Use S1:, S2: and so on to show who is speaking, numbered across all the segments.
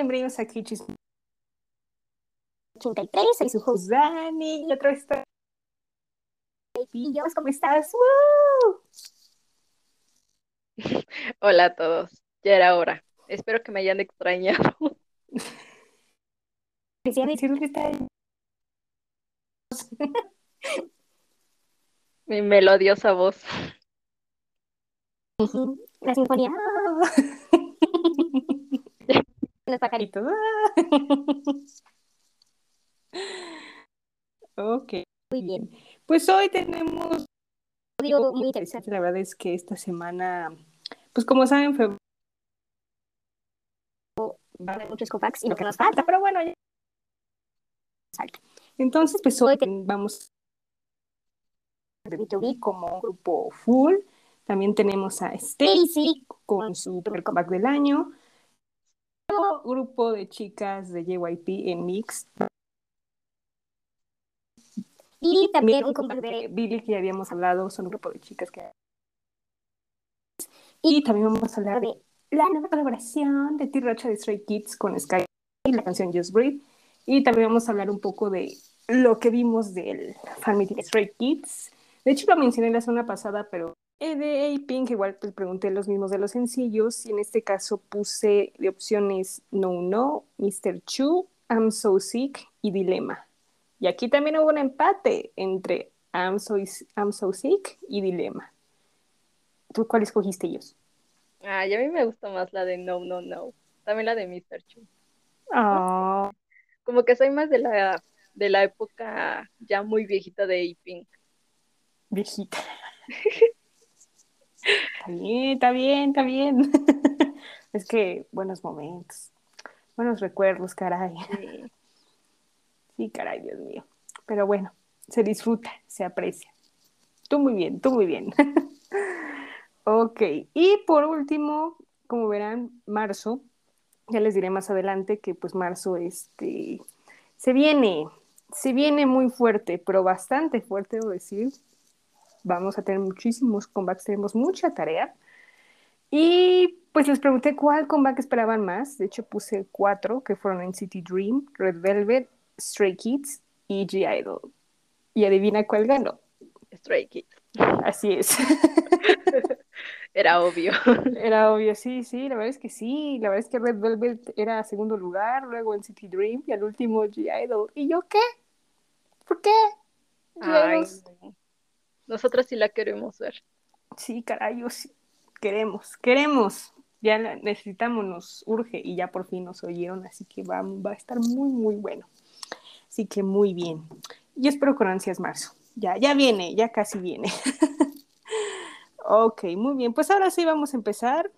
S1: bienvenidos a Kichis 83, soy su host Dani y vez está... ¿Cómo estás? ¡Woo!
S2: Hola a todos, ya era hora. Espero que me hayan extrañado.
S1: Quisiera decirles que está
S2: Mi melodiosa voz.
S1: la sinfonía. Los pajaritos. ok.
S3: Muy bien.
S1: Pues hoy tenemos
S3: Digo, muy interesante.
S1: La verdad es que esta semana, pues como saben, fue
S3: Va a haber muchos copacs y lo que nos falta.
S1: pero bueno, ya. Entonces, pues hoy vamos a B2B como un grupo full. También tenemos a Stacy con su primer comeback del año. Grupo de chicas de JYP en Mix.
S3: Y también un
S1: de Billy, que ya habíamos hablado, son un grupo de chicas que... Y también vamos a hablar de la nueva colaboración de T-Rocha de Stray Kids con Sky y la canción Just Breathe. Y también vamos a hablar un poco de lo que vimos del fan meeting de Stray Kids. De hecho, lo mencioné la semana pasada, pero de A-Pink igual pues, pregunté los mismos de los sencillos y en este caso puse de opciones No No, Mr. Chu, I'm So Sick y Dilema. Y aquí también hubo un empate entre I'm So, I'm so Sick y Dilema. ¿Tú cuál escogiste ellos?
S2: Ah, y a mí me gusta más la de No, No, No. También la de Mr. Chu.
S1: Ah,
S2: Como que soy más de la, de la época ya muy viejita de A-Pink.
S1: viejita. Está bien, está bien, está bien. Es que buenos momentos, buenos recuerdos, caray.
S2: Sí.
S1: Sí, caray, Dios mío. Pero bueno, se disfruta, se aprecia. Tú muy bien, tú muy bien. Ok, y por último, como verán, marzo, ya les diré más adelante que pues marzo este, se viene, se viene muy fuerte, pero bastante fuerte, debo decir. Vamos a tener muchísimos comebacks, tenemos mucha tarea. Y pues les pregunté cuál comeback esperaban más. De hecho, puse cuatro que fueron en City Dream, Red Velvet, Stray Kids y G-Idol. Y adivina cuál ganó.
S2: Stray Kids.
S1: Así es.
S2: Era obvio.
S1: Era obvio, sí, sí, la verdad es que sí. La verdad es que Red Velvet era segundo lugar, luego en City Dream y al último G-Idol. ¿Y yo qué? ¿Por qué?
S2: Ay,
S1: G-Idols-
S2: no. Nosotros sí la queremos ver.
S1: Sí, caray, sí. Queremos, queremos. Ya la necesitamos, nos urge y ya por fin nos oyeron, así que va, va a estar muy, muy bueno. Así que muy bien. Yo espero con ansias marzo. Ya, ya viene, ya casi viene. ok, muy bien. Pues ahora sí vamos a empezar.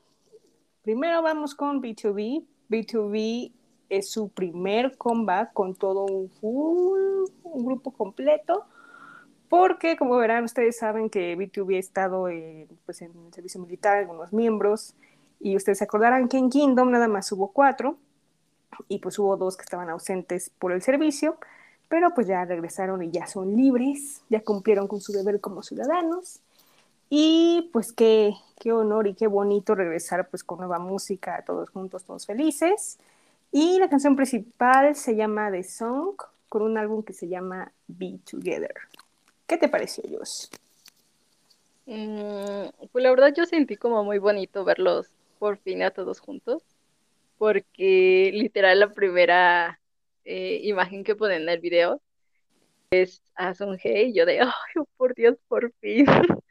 S1: Primero vamos con B2B. B2B es su primer comeback con todo un full, un grupo completo. Porque, como verán, ustedes saben que B2B ha estado pues, en el servicio militar, algunos miembros, y ustedes se acordarán que en Kingdom nada más hubo cuatro, y pues hubo dos que estaban ausentes por el servicio, pero pues ya regresaron y ya son libres, ya cumplieron con su deber como ciudadanos, y pues qué, qué honor y qué bonito regresar pues con nueva música, todos juntos, todos felices. Y la canción principal se llama The Song, con un álbum que se llama Be Together. ¿Qué te pareció, Josh?
S2: Mm, pues la verdad yo sentí como muy bonito verlos por fin a todos juntos, porque literal la primera eh, imagen que ponen en el video es a Sunghae y yo de, ay, por Dios, por fin.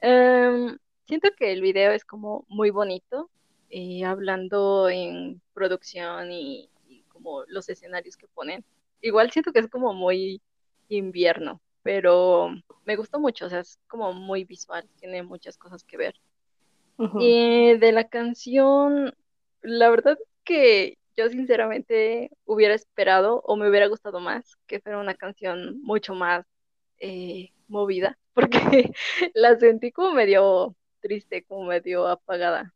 S2: Em, siento que el video es como muy bonito, eh, hablando en producción y como los escenarios que ponen. Igual siento que es como muy invierno, pero me gustó mucho, o sea, es como muy visual, tiene muchas cosas que ver. Y de la canción, la verdad que yo sinceramente hubiera esperado o me hubiera gustado más que fuera una canción mucho más eh, movida, porque la sentí como medio triste, como medio apagada.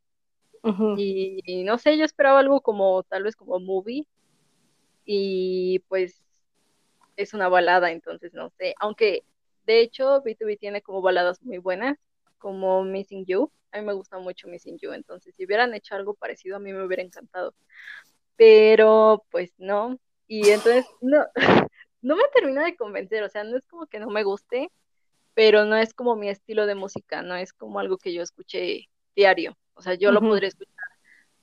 S2: Y, y no sé, yo esperaba algo como tal vez como movie y pues es una balada, entonces no sé, aunque de hecho B2B tiene como baladas muy buenas, como Missing You, a mí me gusta mucho Missing You, entonces si hubieran hecho algo parecido a mí me hubiera encantado. pero pues no. Y entonces no, no me termina de convencer, o sea, no es como que no me guste, pero no es como mi estilo de música, no es como algo que yo escuché diario. O sea, yo lo podría escuchar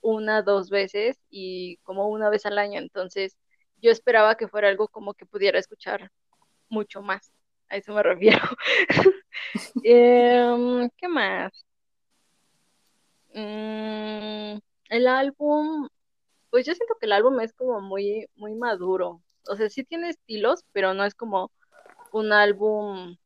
S2: una, dos veces y como una vez al año. Entonces, yo esperaba que fuera algo como que pudiera escuchar mucho más. A eso me refiero. Em, ¿qué más? Mm, el álbum, pues yo siento que el álbum es como muy, muy maduro. O sea, sí tiene estilos, pero no es como un álbum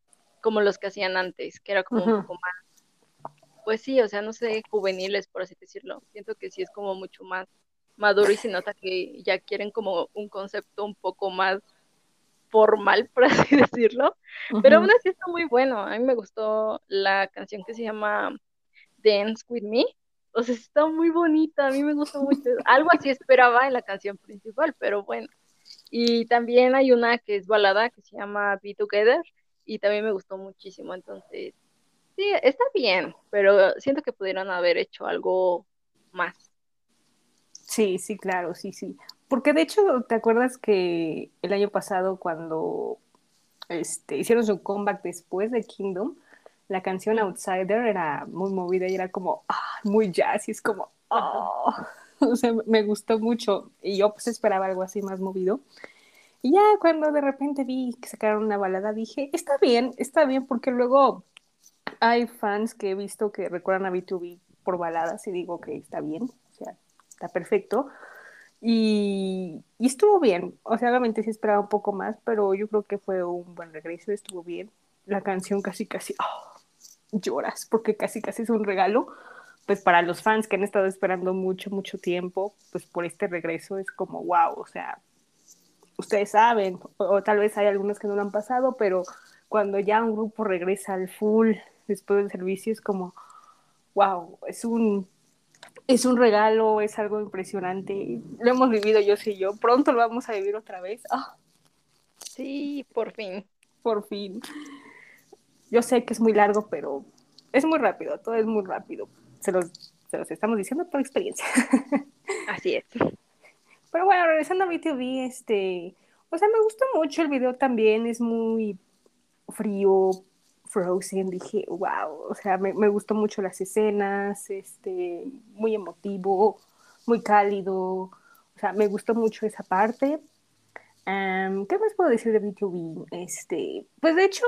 S2: como los que hacían antes, que era como un poco más, pues sí, o sea, no sé, juveniles, por así decirlo. Siento que sí es como mucho más maduro y se nota que ya quieren como un concepto un poco más formal, por así decirlo. Pero aún así está muy bueno. A mí me gustó la canción que se llama Dance With Me. O sea, está muy bonita, a mí me gusta mucho. Algo así esperaba en la canción principal, pero bueno. Y también hay una que es balada que se llama Be Together y también me gustó muchísimo. Entonces, sí, está bien, pero siento que pudieron haber hecho algo más.
S1: Sí, sí, claro, sí, sí. Porque de hecho, ¿te acuerdas que el año pasado cuando este, hicieron su comeback después de Kingdom, la canción Outsider era muy movida y era como ah, muy jazz y es como, oh. o sea, me gustó mucho y yo pues esperaba algo así más movido. Y ya cuando de repente vi que sacaron una balada dije, está bien, está bien porque luego hay fans que he visto que recuerdan a B2B por baladas y digo que está bien, está perfecto. Y, y, estuvo bien, o sea, obviamente sí esperaba un poco más, pero yo creo que fue un buen regreso, estuvo bien. La canción casi, casi, oh, lloras, porque casi, casi es un regalo, pues para los fans que han estado esperando mucho, mucho tiempo, pues por este regreso es como, wow, o sea, ustedes saben, o, o tal vez hay algunos que no lo han pasado, pero cuando ya un grupo regresa al full después del servicio es como, wow, es un es un regalo, es algo impresionante. Lo hemos vivido yo sé yo. Pronto lo vamos a vivir otra vez. Oh,
S2: Sí, por fin.
S1: por fin. Yo sé que es muy largo, pero es muy rápido. Todo es muy rápido. Se los, se los estamos diciendo por experiencia.
S2: Así es.
S1: Pero bueno, regresando a BTV, este, o sea, me gustó mucho el video también. Es muy frío, Frozen, dije, wow, o sea, me, me, gustó mucho las escenas, este, muy emotivo, muy cálido, o sea, me gustó mucho esa parte. Um, ¿Qué más puedo decir de B2B? Este, pues de hecho,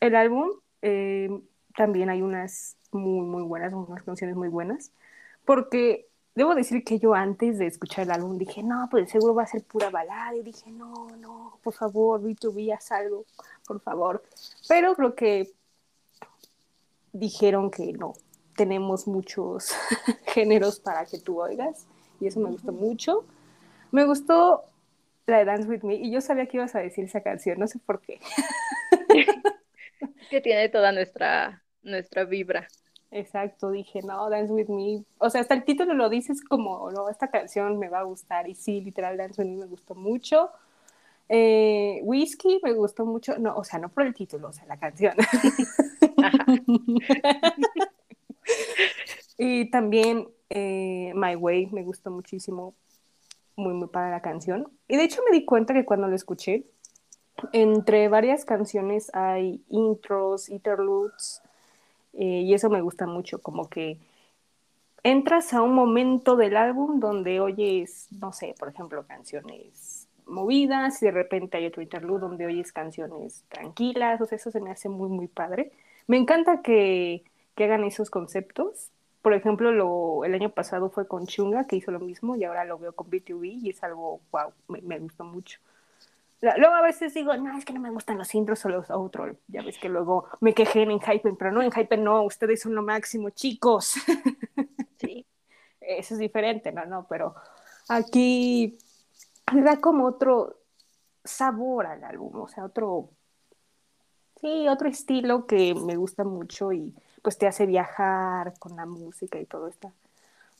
S1: el álbum eh, también hay unas muy, muy buenas, unas canciones muy buenas, porque debo decir que yo antes de escuchar el álbum dije, no, pues seguro va a ser pura balada, y dije, no, no, por favor, B2B, haz algo, por favor. Pero creo que dijeron que no, tenemos muchos géneros para que tú oigas, y eso me gustó mucho. Me gustó la de Dance With Me, y yo sabía que ibas a decir esa canción, no sé por qué.
S2: que tiene toda nuestra, nuestra vibra.
S1: Exacto, dije, no, Dance With Me. O sea, hasta el título lo dices como, no, esta canción me va a gustar. Y sí, literal, Dance With Me me gustó mucho. Eh, Whiskey me gustó mucho. No, o sea, no por el título, o sea, la canción. y también eh, My Way me gustó muchísimo. Muy, muy para la canción. Y de hecho me di cuenta que cuando lo escuché, entre varias canciones hay intros, interludes, eh, y eso me gusta mucho, como que entras a un momento del álbum donde oyes, no sé, por ejemplo, canciones movidas y de repente hay otro interlude donde oyes canciones tranquilas, o sea, eso se me hace muy, muy padre. Me encanta que, que hagan esos conceptos. Por ejemplo, lo, el año pasado fue con Chunga, que hizo lo mismo, y ahora lo veo con BTV y es algo, wow, me, me gustó mucho. Luego a veces digo, no, es que no me gustan los intros o los outros. Ya ves que luego me quejé en Hypen, pero no, en Hypen no, ustedes son lo máximo, chicos.
S2: Sí.
S1: Eso es diferente, ¿no? No, pero aquí le da como otro sabor al álbum, o sea, otro, sí, otro estilo que me gusta mucho y pues te hace viajar con la música y todo está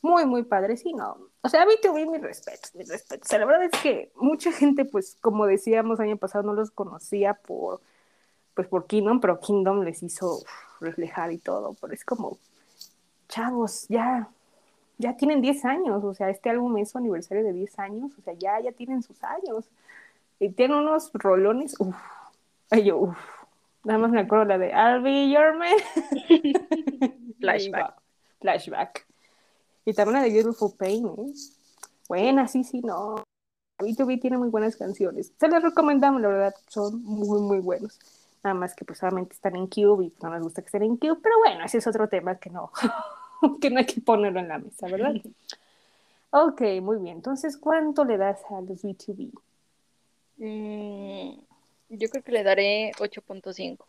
S1: muy, muy padre, sí, no. O sea, B2B, mi respeto, mi respeto. O sea, la verdad es que mucha gente, pues, como decíamos año pasado, no los conocía por, pues, por Kingdom, pero Kingdom les hizo reflejar y todo, pero es como, chavos, ya, ya tienen 10 años, o sea, este álbum es su aniversario de 10 años, o sea, ya, ya tienen sus años. Y tienen unos rolones, uff, ay yo, uff, nada más me acuerdo la de I'll be your man.
S2: Flashback.
S1: Flashback. Y también la de Beautiful Pain, ¿eh? Buena, sí, sí, no. B2B tiene muy buenas canciones. Se les recomendamos, la verdad, son muy, muy buenos. Nada más que pues solamente están en Cube y no nos gusta que estén en Cube, pero bueno, ese es otro tema que no, que no hay que ponerlo en la mesa, ¿verdad? Ok, muy bien. Entonces, ¿cuánto le das a los B2B?
S2: Mm, yo creo que le daré 8.5.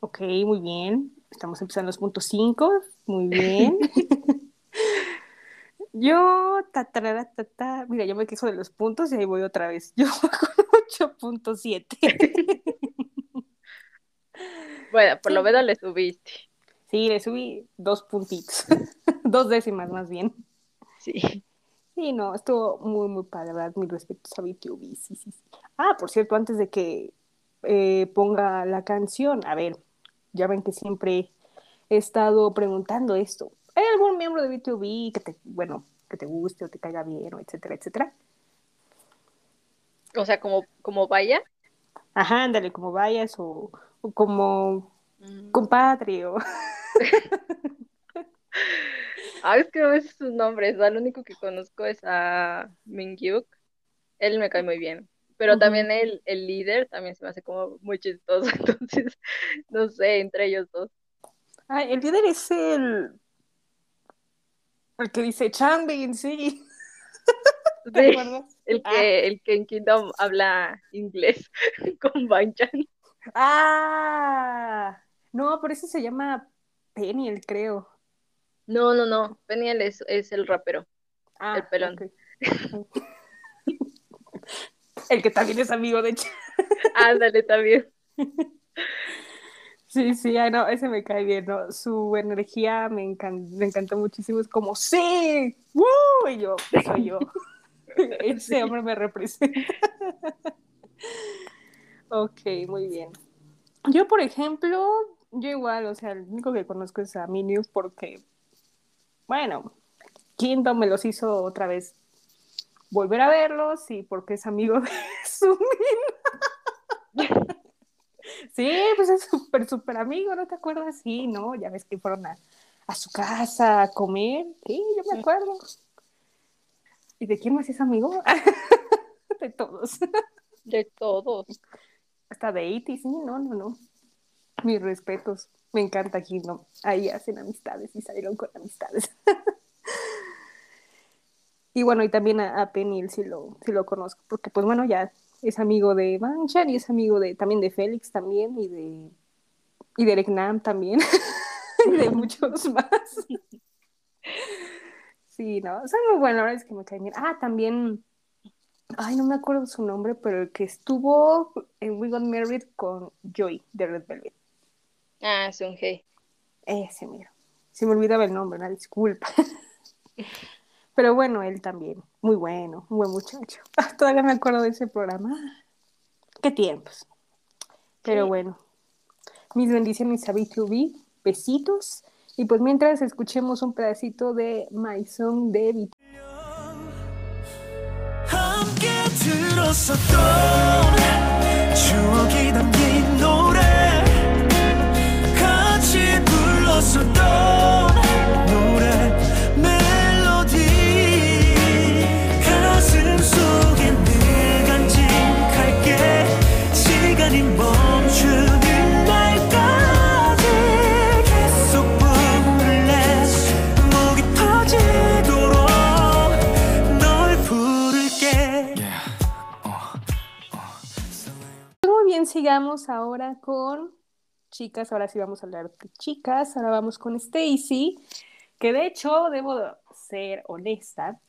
S1: Ok, muy bien. Estamos empezando los puntos 5. Muy bien. yo, ta, tarara, ta, ta. mira, yo me quejo de los puntos y ahí voy otra vez. Yo con 8.7.
S2: Bueno, por lo menos le subiste.
S1: Sí, le subí dos puntitos. dos décimas más bien.
S2: Sí.
S1: Sí, no, estuvo muy, muy padre, ¿verdad? Mis respetos a BTV, sí, sí, sí. Ah, por cierto, antes de que eh, ponga la canción, a ver, ya ven que siempre he estado preguntando esto. ¿Hay algún miembro de BTV que te, bueno, que te guste o te caiga bien, o etcétera, etcétera?
S2: O sea, como, como vaya.
S1: Ajá, ándale, como vayas o, o como
S2: Mm.
S1: compadre o...
S2: Ah, es que no sé sus nombres. Al único que conozco es a Mingyuk. Él me cae muy bien. Pero también el, el líder también se me hace como muy chistoso. Entonces, no sé, entre ellos dos.
S1: Ah, el líder es el... El que dice Chanbin, sí. ¿Te
S2: Sí, el
S1: Ah.
S2: que, el que en Kingdom habla inglés con Banchan.
S1: Ah, no, pero ese se llama Peniel, creo.
S2: No, no, no. Peniel es, es el rapero.
S1: Ah,
S2: El pelón.
S1: El que también es amigo de Ch-
S2: Ándale, también.
S1: Sí, sí, ay, no, ese me cae bien, ¿no? Su energía me encan- me encantó muchísimo. Es como, ¡sí! ¡Woo! Y yo, soy yo. Ese
S2: Sí.
S1: hombre me representa. Ok, muy bien. Yo, por ejemplo, yo igual, o sea, el único que conozco es a Minions porque, bueno, Kingdom me los hizo otra vez volver a verlos y porque es amigo de Sumin. Sí, pues es súper, súper amigo, ¿no te acuerdas? Sí, ¿no? Ya ves que fueron a, a su casa a comer. Sí, yo me acuerdo. ¿Y de quién más es amigo? de todos.
S2: De todos.
S1: Hasta de Iti, sí, no, no, no. Mis respetos. Me encanta Kingdom. Ahí hacen amistades y salieron con amistades. y bueno, y también a, a Penny, sí lo, sí lo conozco, porque pues bueno, ya es amigo de Banchan y es amigo de también de Félix también y de y de Eric Nam también y de muchos más. sí, no, son muy buenos, la verdad es que me caen bien. Ah, también, ay, no me acuerdo su nombre, pero el que estuvo en We Got Married con Joy de Red Velvet.
S2: Ah, Sunhei.
S1: Ese, mira. Se me olvidaba el nombre, una disculpa. Pero bueno, él también. Muy bueno, un buen muchacho. Todavía me acuerdo de ese programa. Qué tiempos. Pero
S2: Sí.
S1: bueno. Mis bendiciones a B2B. Besitos. Y pues mientras escuchemos un pedacito de My Song de B2B.
S4: 불렀었던 노래 멜로디. 가슴 속에 늘 간직할게. 시간이 멈추는 날까지 계속 부를래 목이 터지도록 널 부를게.
S1: Muy bien, sigamos ahora con chicas. Ahora sí vamos a hablar de chicas. Ahora vamos con Stacy, que de hecho, debo ser honesta,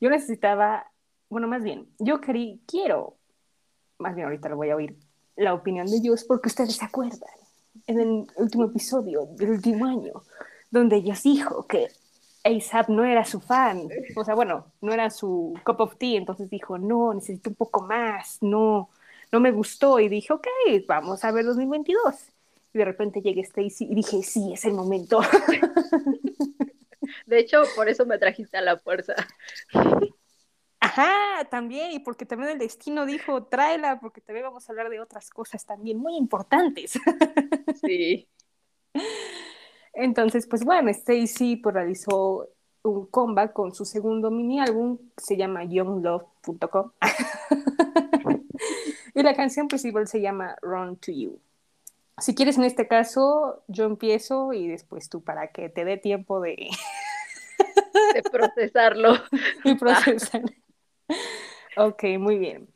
S1: yo necesitaba, bueno, más bien, yo querí, quiero, más bien ahorita lo voy a oír, la opinión de ellos, porque ustedes se acuerdan, en el último episodio del último año, donde ellos dijo que ASAP no era su fan, o sea, bueno, no era su cup of tea, entonces dijo, no, necesito un poco más, no, no me gustó, y dije, ok, vamos a ver 2022. Y de repente llegué Stacy y dije, sí, es el momento.
S2: De hecho, por eso me trajiste a la fuerza.
S1: Ajá, también, y porque también el destino dijo, tráela, porque también vamos a hablar de otras cosas también muy importantes.
S2: Sí.
S1: Entonces, pues bueno, Stacy pues, realizó un comeback con su segundo mini álbum, se llama younglove.com. y la canción principal se llama Run to You. Si quieres, en este caso, yo empiezo y después tú para que te dé tiempo de,
S2: De procesarlo.
S1: y procesar. Ok, muy bien.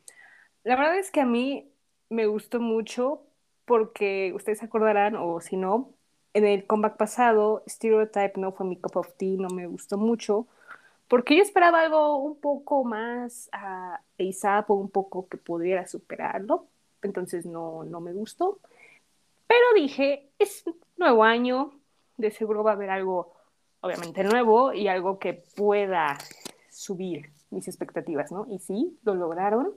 S1: La verdad es que a mí me gustó mucho porque ustedes acordarán, o si no, en el comeback pasado, Stereotype no fue mi cup of tea, no me gustó mucho, porque yo esperaba algo un poco más a ASAP o un poco que pudiera superarlo, entonces no, no me gustó. Pero dije, es nuevo año, de seguro va a haber algo obviamente nuevo y algo que pueda subir mis expectativas, ¿no? Y sí, lo lograron.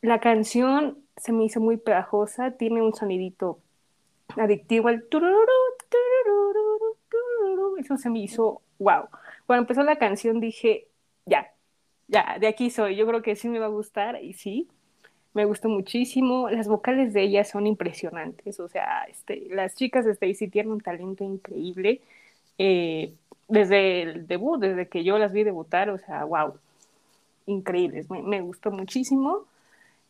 S1: La canción se me hizo muy pegajosa, tiene un sonidito adictivo, tururú, tururú, eso se me hizo wow. Cuando empezó la canción dije, ya, ya, de aquí soy, yo creo que sí me va a gustar y sí, me gustó muchísimo. Las vocales de ella son impresionantes, o sea, este, las chicas de Stacy tienen un talento increíble. eh, desde el debut, desde que yo las vi debutar, o sea, wow, increíbles, me, me gustó muchísimo.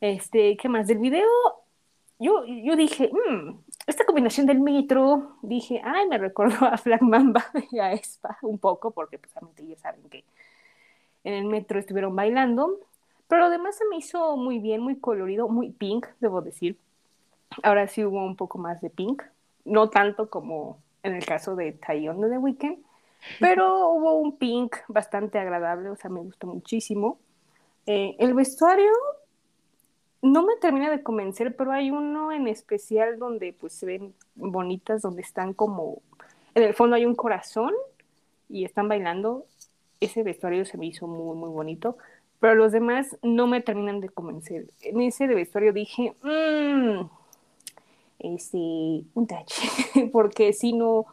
S1: Este, ¿qué más? Del video, yo, yo dije, "Mm, esta combinación del metro, dije, ay, me recordó a Black Mamba y a Espa un poco, porque precisamente ya saben que en el metro estuvieron bailando, pero lo demás se me hizo muy bien, muy colorido, muy pink, debo decir. Ahora sí hubo un poco más de pink, no tanto como en el caso de Taeyong de The Weeknd, pero hubo un pink bastante agradable, o sea, me gustó muchísimo. Eh, el vestuario no me termina de convencer, pero hay uno en especial donde pues se ven bonitas, donde están como, en el fondo hay un corazón y están bailando. Ese vestuario se me hizo muy, muy bonito, pero los demás no me terminan de convencer. En ese de vestuario dije, mmm, este, un touch, porque si no,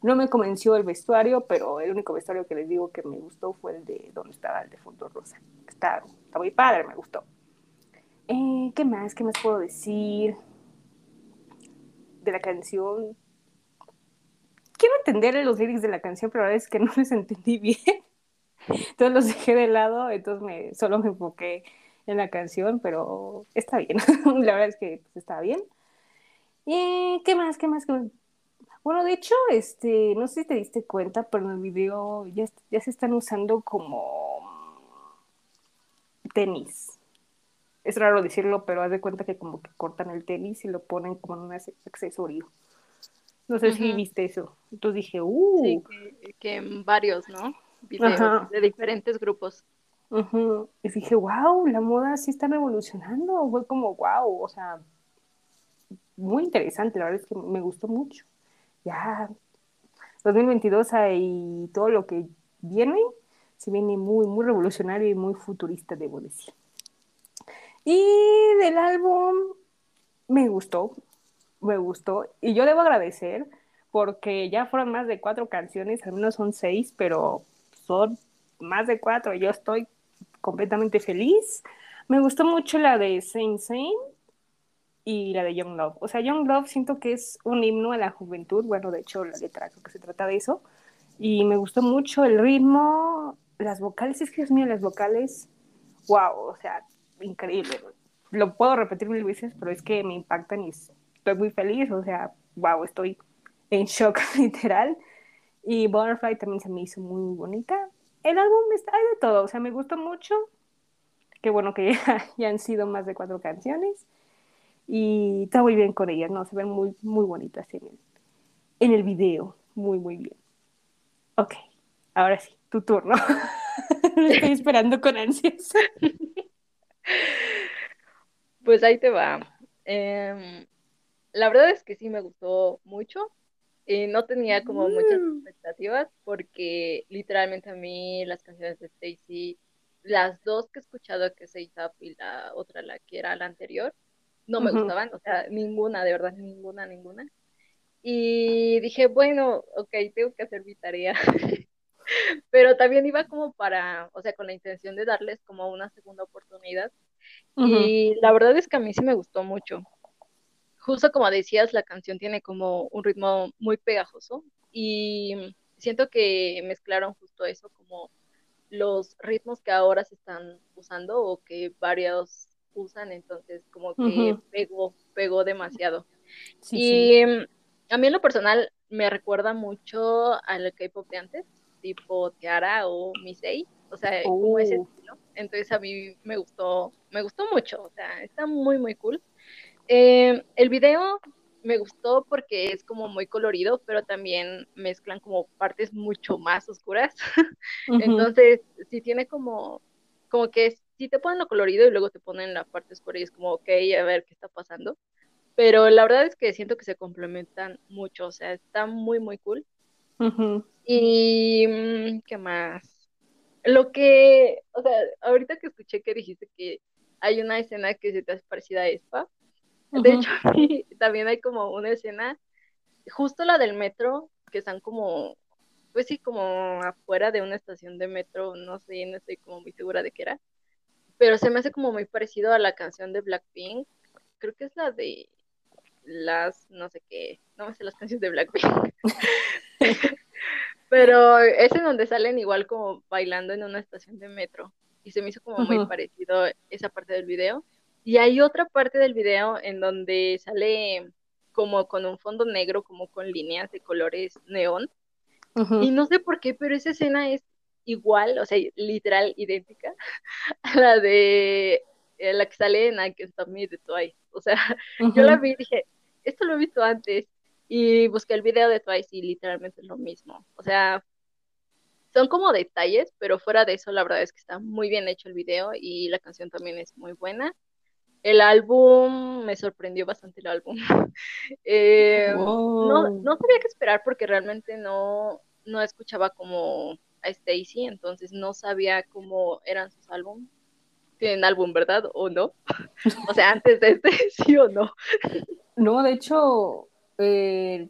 S1: no me convenció el vestuario, pero el único vestuario que les digo que me gustó fue el de donde estaba el de fondo rosa. Está, está muy padre, me gustó. Eh, ¿Qué más? ¿Qué más puedo decir de la canción? Quiero entender los lyrics de la canción, pero la verdad es que no los entendí bien. Entonces los dejé de lado, entonces me, solo me enfoqué en la canción, pero está bien. la verdad es que pues, está bien. ¿Y qué más? ¿Qué más? ¿Qué más? Bueno, de hecho, este, no sé si te diste cuenta, pero en el video ya, ya se están usando como tenis. Es raro decirlo, pero haz de cuenta que como que cortan el tenis y lo ponen como en un ac- accesorio. No sé si viste eso. Entonces dije, uh,
S2: Sí, que, que en varios, ¿no? Videos
S1: Ajá.
S2: de diferentes grupos.
S1: Y dije, wow, la moda sí está revolucionando. Fue como, wow, o sea, muy interesante. La verdad es que me gustó mucho. Ya, 2022 y todo lo que viene, se viene muy, muy revolucionario y muy futurista, debo decir. Y del álbum me gustó, me gustó. Y yo debo agradecer porque ya fueron más de cuatro canciones, al menos son seis, pero son más de cuatro. Yo estoy completamente feliz. Me gustó mucho la de Saint Saint y la de Young Love. O sea, Young Love siento que es un himno a la juventud. Bueno, de hecho, la letra creo que se trata de eso. Y me gustó mucho el ritmo, las vocales. Es que, Dios mío, las vocales, wow, o sea, increíble. Lo puedo repetir mil veces, pero es que me impactan y estoy muy feliz. O sea, wow, estoy en shock, literal. Y Butterfly también se me hizo muy bonita. El álbum está de todo, o sea, me gustó mucho. Qué bueno que ya, han sido más de cuatro canciones. Y está muy bien con ellas, ¿no? Se ven muy, muy bonitas en el, en el video. Muy, muy bien. Ok, ahora sí, tu turno. Estoy esperando con ansias.
S2: Pues ahí te va. Em, la verdad es que sí me gustó mucho. No tenía como muchas
S1: Mm.
S2: expectativas porque literalmente a mí las canciones de Stacy, las dos que he escuchado, que es ASAP y la otra, la que era la anterior, no me gustaban, o sea, ninguna, de verdad, ninguna, ninguna. Y dije, bueno, ok, tengo que hacer mi tarea. pero también iba como para, o sea, con la intención de darles como una segunda oportunidad. Y la verdad es que a mí sí me gustó mucho. Justo como decías, la canción tiene como un ritmo muy pegajoso y siento que mezclaron justo eso, como los ritmos que ahora se están usando o que varios usan, entonces como que pegó, pegó demasiado.
S1: Sí,
S2: y mm, a mí en lo personal me recuerda mucho al K-pop de antes, tipo Tiara o Misei, o sea, como ese
S1: Oh.
S2: estilo. Entonces a mí me gustó, me gustó mucho, o sea, está muy, muy cool. Eh, el video me gustó porque es como muy colorido, pero también mezclan como partes mucho más oscuras. Entonces, sí tiene como, como que si te ponen lo colorido y luego te ponen la parte oscura y es como, ok, a ver qué está pasando. Pero la verdad es que siento que se complementan mucho, o sea, está muy, muy cool. Y, mm, ¿qué más? Lo que, o sea, ahorita que escuché que dijiste que hay una escena que se te hace parecida a Espa, de hecho, también hay como una escena, justo la del metro, que están como, pues sí, como afuera de una estación de metro, no sé, no estoy como muy segura de qué era, pero se me hace como muy parecido a la canción de Blackpink, creo que es la de las, no sé qué, no me sé las canciones de Blackpink, pero es en donde salen igual como bailando en una estación de metro, y se me hizo como muy parecido esa parte del video. Y hay otra parte del video en donde sale como con un fondo negro, como con líneas de colores neón. Y no sé por qué, pero esa escena es igual, o sea, literal idéntica a la de eh, la que sale en I Can't Stop Me de Twice. O sea, yo la vi y dije, esto lo he visto antes. Y busqué el video de Twice y literalmente es lo mismo. O sea, son como detalles, pero fuera de eso, la verdad es que está muy bien hecho el video y la canción también es muy buena. El álbum, me sorprendió bastante el álbum. Eh, no, no sabía qué esperar porque realmente no, no escuchaba como a Stacy, entonces no sabía cómo eran sus álbumes. Tienen álbum, ¿verdad? ¿O no? O sea, antes de este, sí o no.
S1: No, de hecho, eh,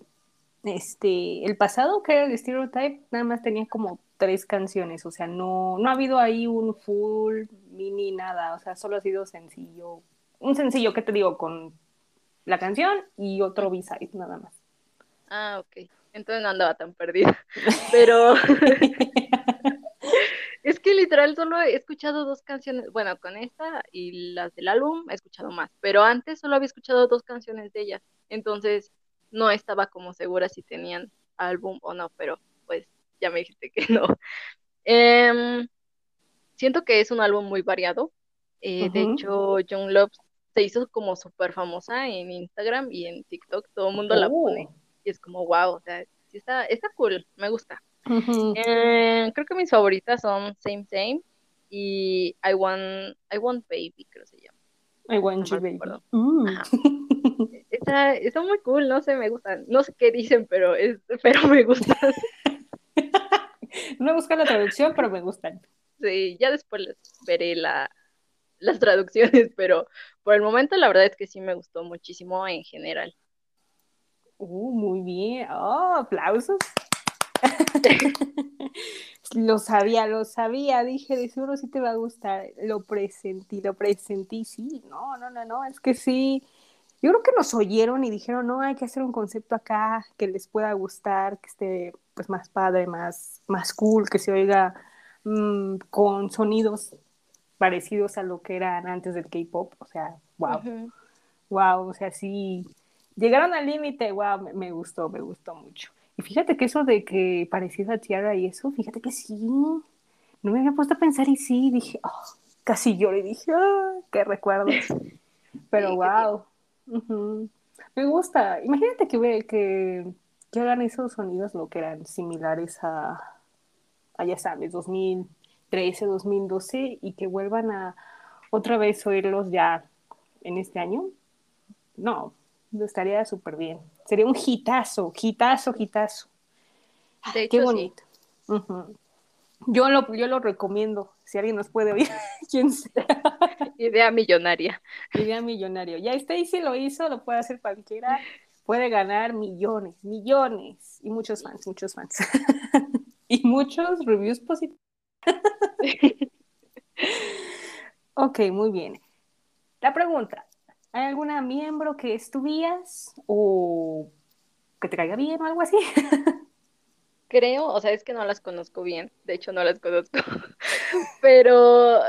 S1: este, el pasado, que era el Stereotype, nada más tenía como tres canciones, o sea, no, no ha habido ahí un full mini nada, o sea, solo ha sido sencillo, un sencillo, ¿qué te digo? Con la canción y otro B-side, nada más.
S2: Ah, ok. Entonces no andaba tan perdida. Pero es que literal solo he escuchado dos canciones, bueno, con esta y las del álbum he escuchado más, pero antes solo había escuchado dos canciones de ellas, entonces no estaba como segura si tenían álbum o no, pero pues ya me dijiste que no. Em, siento que es un álbum muy variado. Eh, de hecho, Young Love se hizo como súper famosa en Instagram y en TikTok, todo el mundo la pone
S1: Oh.
S2: y es como wow, o sea, sí está, está cool, me gusta. Eh, creo que mis favoritas son Same Same y I Want, I Want Baby, creo que se llama.
S1: I want
S2: No
S1: you, baby. Mm.
S2: Está, está muy cool, no sé, me gustan. No sé qué dicen, pero, es, pero me gustan.
S1: No he buscado la traducción, pero me gustan.
S2: Sí, ya después les veré la, las traducciones, pero por el momento la verdad es que sí me gustó muchísimo en general.
S1: Uh, muy bien. Oh, aplausos. lo sabía, lo sabía. Dije, de seguro sí te va a gustar. Lo presentí, lo presentí. Sí, no, no, no, no. Es que sí. Yo creo que nos oyeron y dijeron, no, hay que hacer un concepto acá que les pueda gustar, que esté pues más padre, más, más cool, que se oiga mm, con sonidos parecidos a lo que eran antes del K-pop. O sea, wow. Wow, o sea, sí, llegaron al límite, wow, me, me gustó, me gustó mucho. Y fíjate que eso de que parecía a Tiara y eso, fíjate que sí, no me había puesto a pensar y sí, dije, oh, casi lloré, dije, oh, qué recuerdos. Pero
S2: Sí,
S1: wow, ujú. me gusta. Imagínate que, ve- que, que hagan esos sonidos lo que eran similares a, a ya sabes, 2013, 2012 y que vuelvan a otra vez oírlos ya en este año. No, estaría súper bien. Sería un hitazo, hitazo, hitazo.
S2: De
S1: Qué
S2: sí.
S1: bonito. Yo, lo, yo lo recomiendo, si alguien nos puede oír, quien sea,
S2: Idea millonaria.
S1: idea millonario. Ya Stacy lo hizo, lo puede hacer cualquiera, puede ganar millones, millones y muchos fans, muchos fans. y muchos reviews positivos. Ok, muy bien. La pregunta, ¿hay alguna miembro que estuvieras o que te caiga bien o algo así?
S2: Creo, o sea, es que no las conozco bien, de hecho no las conozco, pero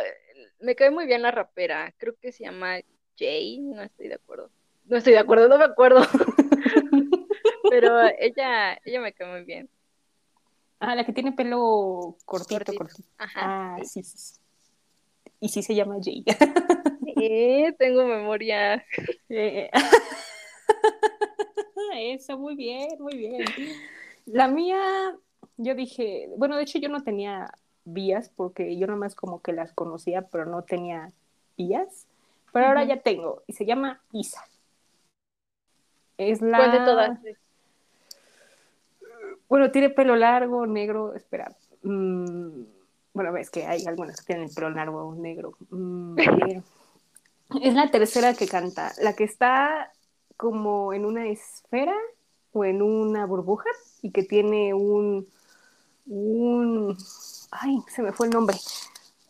S2: me cae muy bien la rapera, creo que se llama Jay, no estoy de acuerdo. No estoy de acuerdo, no me acuerdo. Pero ella, ella me cae muy bien.
S1: Ah, la que tiene pelo cortito,
S2: Cortito.
S1: cortito.
S2: Ajá.
S1: Ah,
S2: sí.
S1: sí. Y sí se llama Jay.
S2: Eh, tengo memoria.
S1: Eh, Eso, muy bien, muy bien. La mía, yo dije, bueno, de hecho yo no tenía vías porque yo nomás como que las conocía, pero no tenía vías. Pero ahora ya tengo y se llama Isa. Es la...
S2: ¿Cuál de todas?
S1: Bueno, tiene pelo largo, negro, espera. mm, bueno, ves que hay algunas que tienen el pelo largo, negro. Mm, ver. es la tercera que canta, la que está como en una esfera o en una burbuja y que tiene un, un, ay, se me fue el nombre,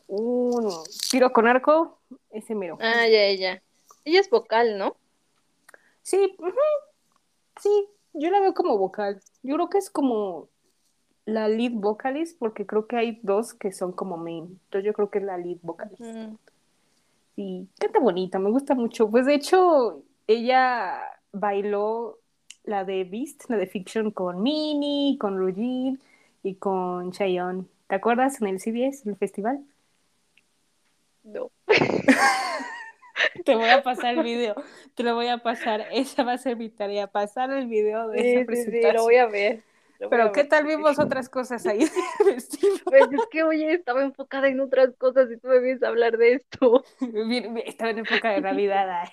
S1: un tiro con arco, ese mero.
S2: Ah, ya, ella. Ella es vocal, ¿no?
S1: Sí, sí, yo la veo como vocal. Yo creo que es como la lead vocalist, porque creo que hay dos que son como main. Entonces yo creo que es la lead vocalist.
S2: Mm.
S1: Sí, canta bonita, me gusta mucho. Pues de hecho, ella bailó la de Beast, la de Fiction, con Minnie, con Rugin y con Chayanne. ¿Te acuerdas en el CBS, en el festival?
S2: No.
S1: Te voy a pasar el video, te lo voy a pasar. Esa va a ser mi tarea, pasar el video de
S2: Sí,
S1: esa
S2: sí, sí,
S1: presentación.
S2: lo voy a ver. lo
S1: Pero
S2: a
S1: ¿qué tal vimos otras cosas ahí?
S2: Pues es que, oye, estaba enfocada en otras cosas y tú me vienes a hablar de esto.
S1: Estaba en época de Navidad.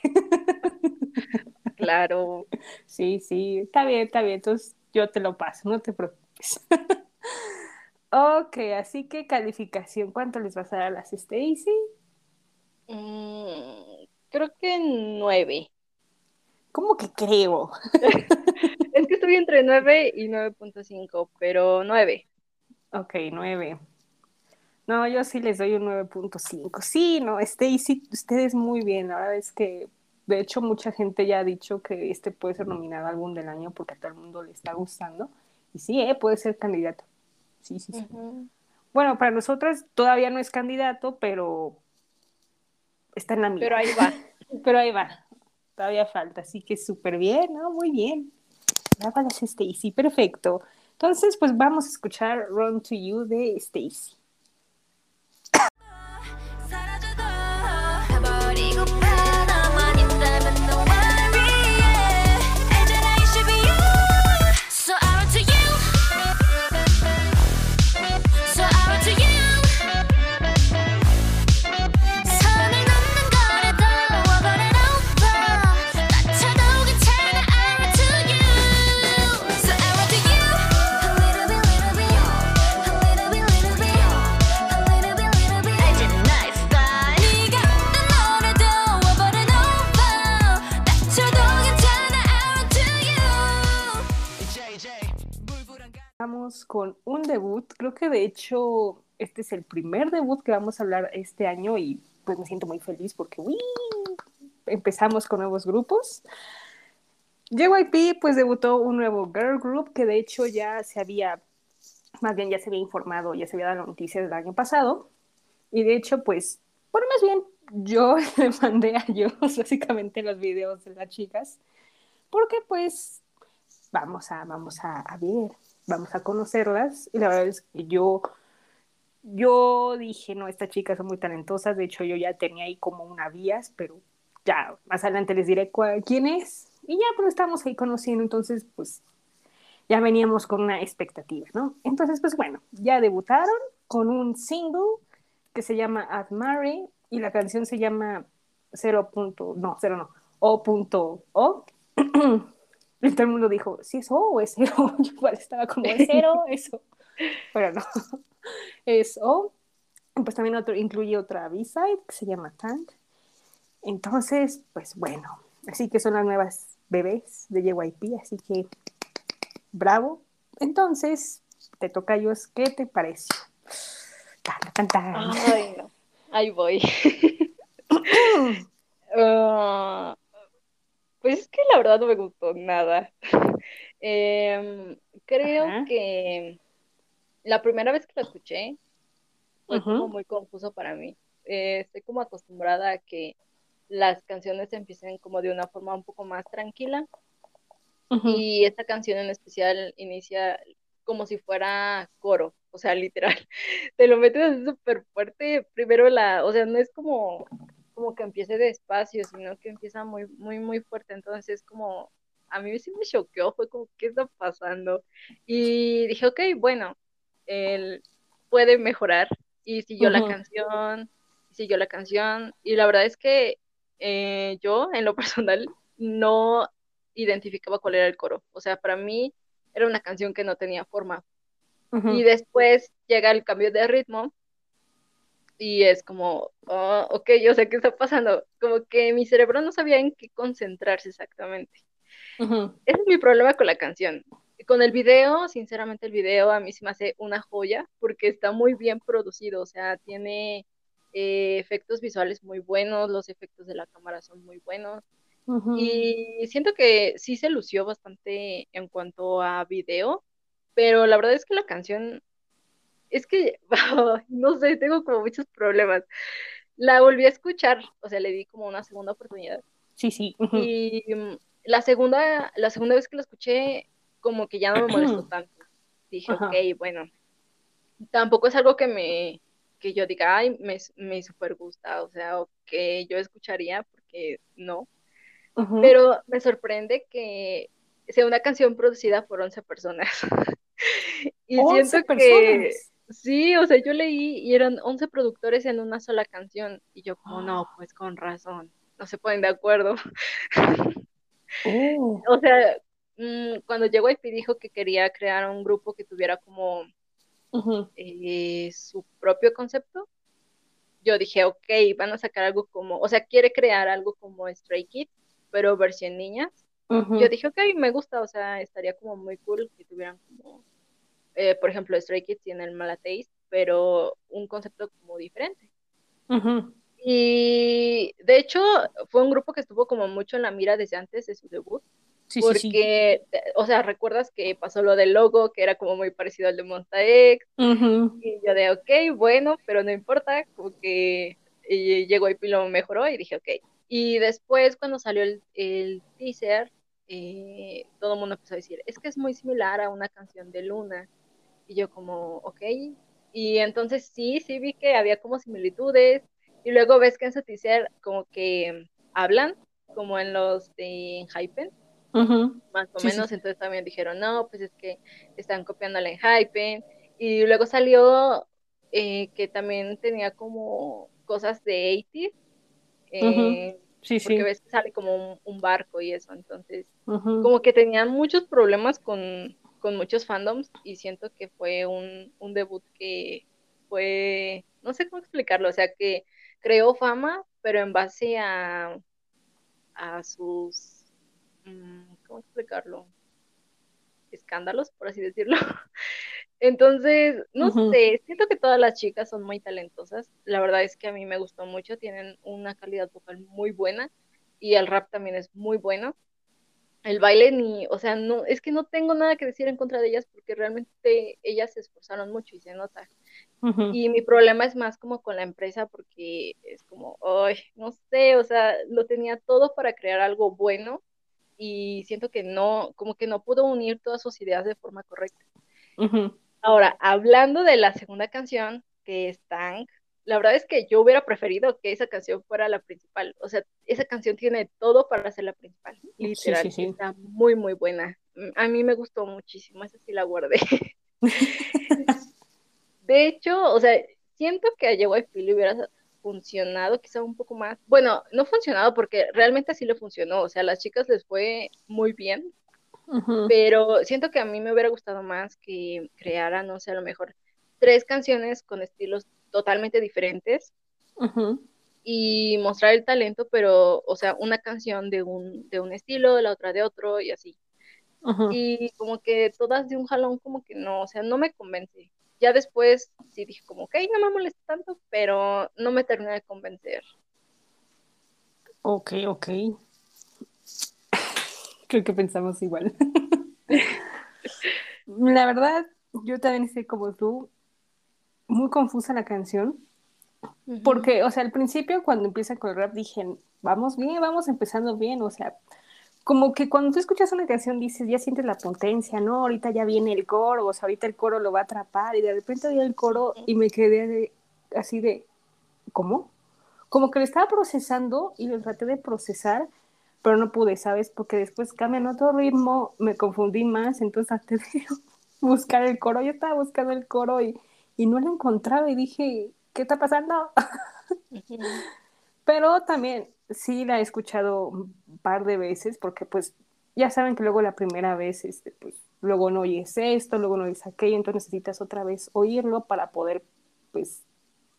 S2: Claro.
S1: Sí, sí, está bien, está bien. Entonces yo te lo paso, no te preocupes. Ok, así que calificación, ¿cuánto les vas a dar a las Stacy?
S2: Mm, creo que nueve.
S1: ¿Cómo que creo?
S2: Es que estoy entre 9 y 9.5, pero 9.
S1: Ok, 9. No, yo sí les doy un 9.5. Sí, no, Stacy, ustedes muy bien. La verdad es que, de hecho, mucha gente ya ha dicho que este puede ser nominado álbum del año porque a todo el mundo le está gustando. Y sí, eh, puede ser candidato. Sí, sí, sí. Bueno, para nosotras todavía no es candidato, pero está en la mira.
S2: Pero ahí va.
S1: Pero ahí va. Todavía falta, así que súper bien, ¿no? Muy bien. Bravo a las Stacy, perfecto. Entonces, pues vamos a escuchar Run to You de Stacy. Creo que de hecho este es el primer debut que vamos a hablar este año y pues me siento muy feliz porque ¡uy! empezamos con nuevos grupos. JYP pues debutó un nuevo girl group que de hecho ya se había, más bien ya se había informado, ya se había dado la noticia del año pasado. Y de hecho pues, bueno, más bien yo le mandé a ellos básicamente los videos de las chicas porque pues vamos a, vamos a ver, vamos a conocerlas. Y la verdad es que yo, yo dije, no, estas chicas son muy talentosas. De hecho, yo ya tenía ahí como una vías, pero ya más adelante les diré quién es. Y ya pues estamos ahí conociendo, entonces pues ya veníamos con una expectativa, ¿no? Entonces, pues bueno, ya debutaron con un single que se llama Admire y la canción se llama 0. no, 0 no, O.O. Y todo el mundo dijo, si es O o es cero. Yo igual estaba como, es cero, eso. Pero no, es O. Pues también otro, incluye otra B-side que se llama Tank. Entonces, pues bueno, así que son las nuevas bebés de JYP, así que bravo. Entonces, te toca yo, ¿qué te pareció? Tan, tan, tan.
S2: Ay, no. Ahí voy. Ah, pues es que la verdad no me gustó nada. Em, creo
S1: Ajá.
S2: que la primera vez que lo escuché fue como muy confuso para mí. Eh, estoy como acostumbrada a que las canciones empiecen como de una forma un poco más tranquila y esta canción en especial inicia como si fuera coro, o sea, literal. Te lo metes así súper fuerte, primero la, o sea, no es como, como que empiece despacio, sino que empieza muy, muy, muy fuerte, entonces como, a mí sí me choqueó, fue como, ¿qué está pasando? Y dije, ok, bueno, él puede mejorar, y siguió la
S1: Ujú.
S2: canción, siguió la canción, y la verdad es que eh, yo, en lo personal, no identificaba cuál era el coro, o sea, para mí era una canción que no tenía forma.
S1: Ujú.
S2: Y después llega el cambio de ritmo y es como, oh, ok, yo sé qué está pasando. Como que mi cerebro no sabía en qué concentrarse exactamente.
S1: Ujú.
S2: Ese es mi problema con la canción. Con el video, sinceramente el video a mí se me hace una joya porque está muy bien producido, o sea, tiene eh, efectos visuales muy buenos, los efectos de la cámara son muy buenos.
S1: Ujú.
S2: Y siento que sí se lució bastante en cuanto a video, pero la verdad es que la canción, es que, no sé, tengo como muchos problemas. La volví a escuchar, o sea, le di como una segunda oportunidad.
S1: Sí, sí.
S2: Y mm, la segunda, la segunda vez que la escuché, como que ya no me molestó tanto. Dije,
S1: Ajá.
S2: ok, bueno, tampoco es algo que me, que yo diga, ay, me, me super gusta, o sea, o que yo escucharía, porque no. Pero me sorprende que sea una canción producida por 11 personas. y
S1: 11
S2: siento que
S1: personas.
S2: Sí, o sea, yo leí y eran 11 productores en una sola canción. Y yo como, no, pues con razón, no se ponen de acuerdo.
S1: Oh.
S2: O sea, mm, cuando llegó IP dijo que quería crear un grupo que tuviera como eh, su propio concepto. Yo dije, ok, van a sacar algo como, o sea, quiere crear algo como Stray Kids, pero versión niñas. Yo dije, ok, me gusta, o sea, estaría como muy cool que tuvieran como, eh, por ejemplo, Stray Kids tiene el Malateis, pero un concepto como diferente.
S1: Ujú.
S2: Y de hecho, fue un grupo que estuvo como mucho en la mira desde antes de su debut,
S1: Sí, sí,
S2: porque,
S1: sí.
S2: eh, o sea, recuerdas que pasó lo del logo, que era como muy parecido al de Monsta X,
S1: Ujú.
S2: y yo de, ok, bueno, pero no importa, como que eh, llegó y lo mejoró y dije, ok. Y después cuando salió el, el teaser, eh, todo el mundo empezó a decir, es que es muy similar a una canción de Luna. Y yo como, ok. Y entonces sí, sí vi que había como similitudes. Y luego ves que en teaser como que hablan, como en los de Hypen,
S1: Ujú.
S2: más o
S1: Sí, sí.
S2: menos. Entonces también dijeron, no, pues es que están copiando la Hypen. Y luego salió eh, que también tenía como cosas de 80s. eh,
S1: Sí,
S2: porque
S1: sí.
S2: ves que sale como un, un barco y eso. Entonces, como que tenían muchos problemas con, con muchos fandoms y siento que fue un, un debut que fue, no sé cómo explicarlo, o sea, que creó fama, pero en base a, a sus, mm, ¿cómo explicarlo? Escándalos, por así decirlo. Entonces, no sé, siento que todas las chicas son muy talentosas. La verdad es que a mí me gustó mucho, tienen una calidad vocal muy buena y el rap también es muy bueno. El baile ni, o sea, no, es que no tengo nada que decir en contra de ellas porque realmente ellas se esforzaron mucho y se nota. Y mi problema es más como con la empresa porque es como, ay, no sé, o sea, lo tenía todo para crear algo bueno y siento que no, como que no pudo unir todas sus ideas de forma correcta. Ahora, hablando de la segunda canción, que es Tank, la verdad es que yo hubiera preferido que esa canción fuera la principal. O sea, esa canción tiene todo para ser la principal. Literal,
S1: sí, sí.
S2: está muy, muy buena. Mm, A mí me gustó muchísimo, esa sí la guardé. De hecho, o sea, siento que a JYP le hubiera funcionado quizá un poco más. Bueno, no funcionado porque realmente sí le funcionó. O sea, a las chicas les fue muy bien,
S1: Ujú.
S2: pero siento que a mí me hubiera gustado más que creara, no sé, a lo mejor tres canciones con estilos totalmente diferentes
S1: Ujú.
S2: y mostrar el talento, pero, o sea, una canción de un, de un estilo, la otra de otro y así. Y como que todas de un jalón como que no, o sea, no me convence. Ya después sí dije como, ok, no me molesta tanto, pero no me terminé de convencer.
S1: Ok, ok. Creo que pensamos igual. La verdad, yo también estoy como tú, muy confusa la canción, porque, o sea, al principio cuando empieza con el rap dije, vamos bien, vamos empezando bien, o sea, como que cuando tú escuchas una canción dices, ya sientes la potencia, ¿no? Ahorita ya viene el coro, o sea, ahorita el coro lo va a atrapar, y de repente oí el coro y me quedé de- así de, ¿cómo? Como que lo estaba procesando y lo traté de procesar, pero no pude, ¿sabes? Porque después cambian otro ritmo, me confundí más, entonces traté de buscar el coro, yo estaba buscando el coro y, y no lo encontraba y dije, ¿qué está pasando? Pero también sí la he escuchado un par de veces porque pues ya saben que luego la primera vez, este, pues luego no oyes esto, luego no oyes aquello, entonces necesitas otra vez oírlo para poder pues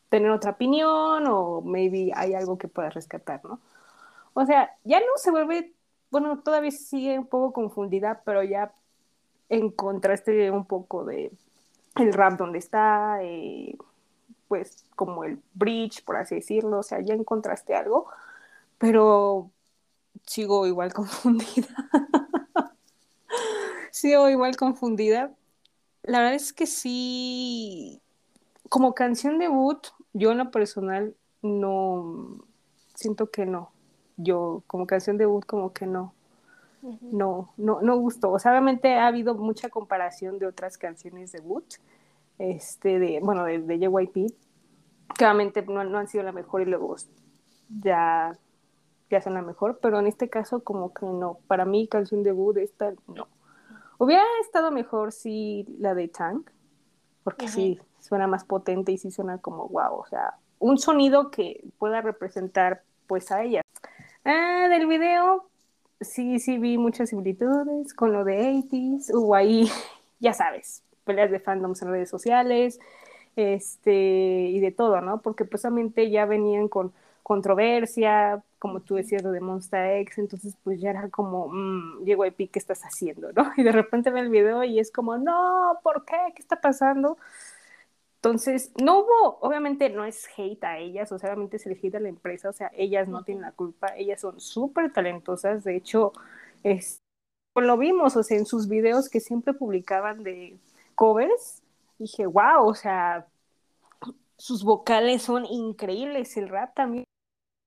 S1: tener otra opinión o maybe hay algo que puedas rescatar, ¿no? O sea, ya no se vuelve, bueno, todavía sigue un poco confundida, pero ya encontraste un poco de el rap donde está, eh, pues como el bridge, por así decirlo, o sea, ya encontraste algo, pero sigo igual confundida. sigo igual confundida. La verdad es que sí, como canción debut, yo en lo personal no, siento que no. Yo como canción debut como que no No, no, no gustó. O sea, obviamente ha habido mucha comparación de otras canciones debut, este, de, bueno, de, de JYP, obviamente no, no han sido la mejor y luego ya, ya son la mejor, pero en este caso como que no. Para mí, canción debut, esta no. Hubiera estado mejor si la de Tank, porque sí, suena más potente y sí suena como wow, o sea, un sonido que pueda representar pues a ella. Ah, del video, sí, sí vi muchas similitudes con lo de 80s, hubo ahí, ya sabes, peleas de fandoms en redes sociales, este, y de todo, ¿no? Porque pues obviamente ya venían con controversia, como tú decías, lo de Monster X, entonces pues ya era como, mmm, llegó Epic, ¿qué estás haciendo, no? Y de repente ve el video y es como, no, ¿por qué? ¿Qué está pasando? Entonces, no hubo, obviamente no es hate a ellas, o sea, obviamente es el hate a la empresa, o sea, ellas no tienen la culpa, ellas son súper talentosas, de hecho, es, pues, lo vimos, o sea, en sus videos que siempre publicaban de covers, dije, wow, o sea, sus vocales son increíbles, el rap también,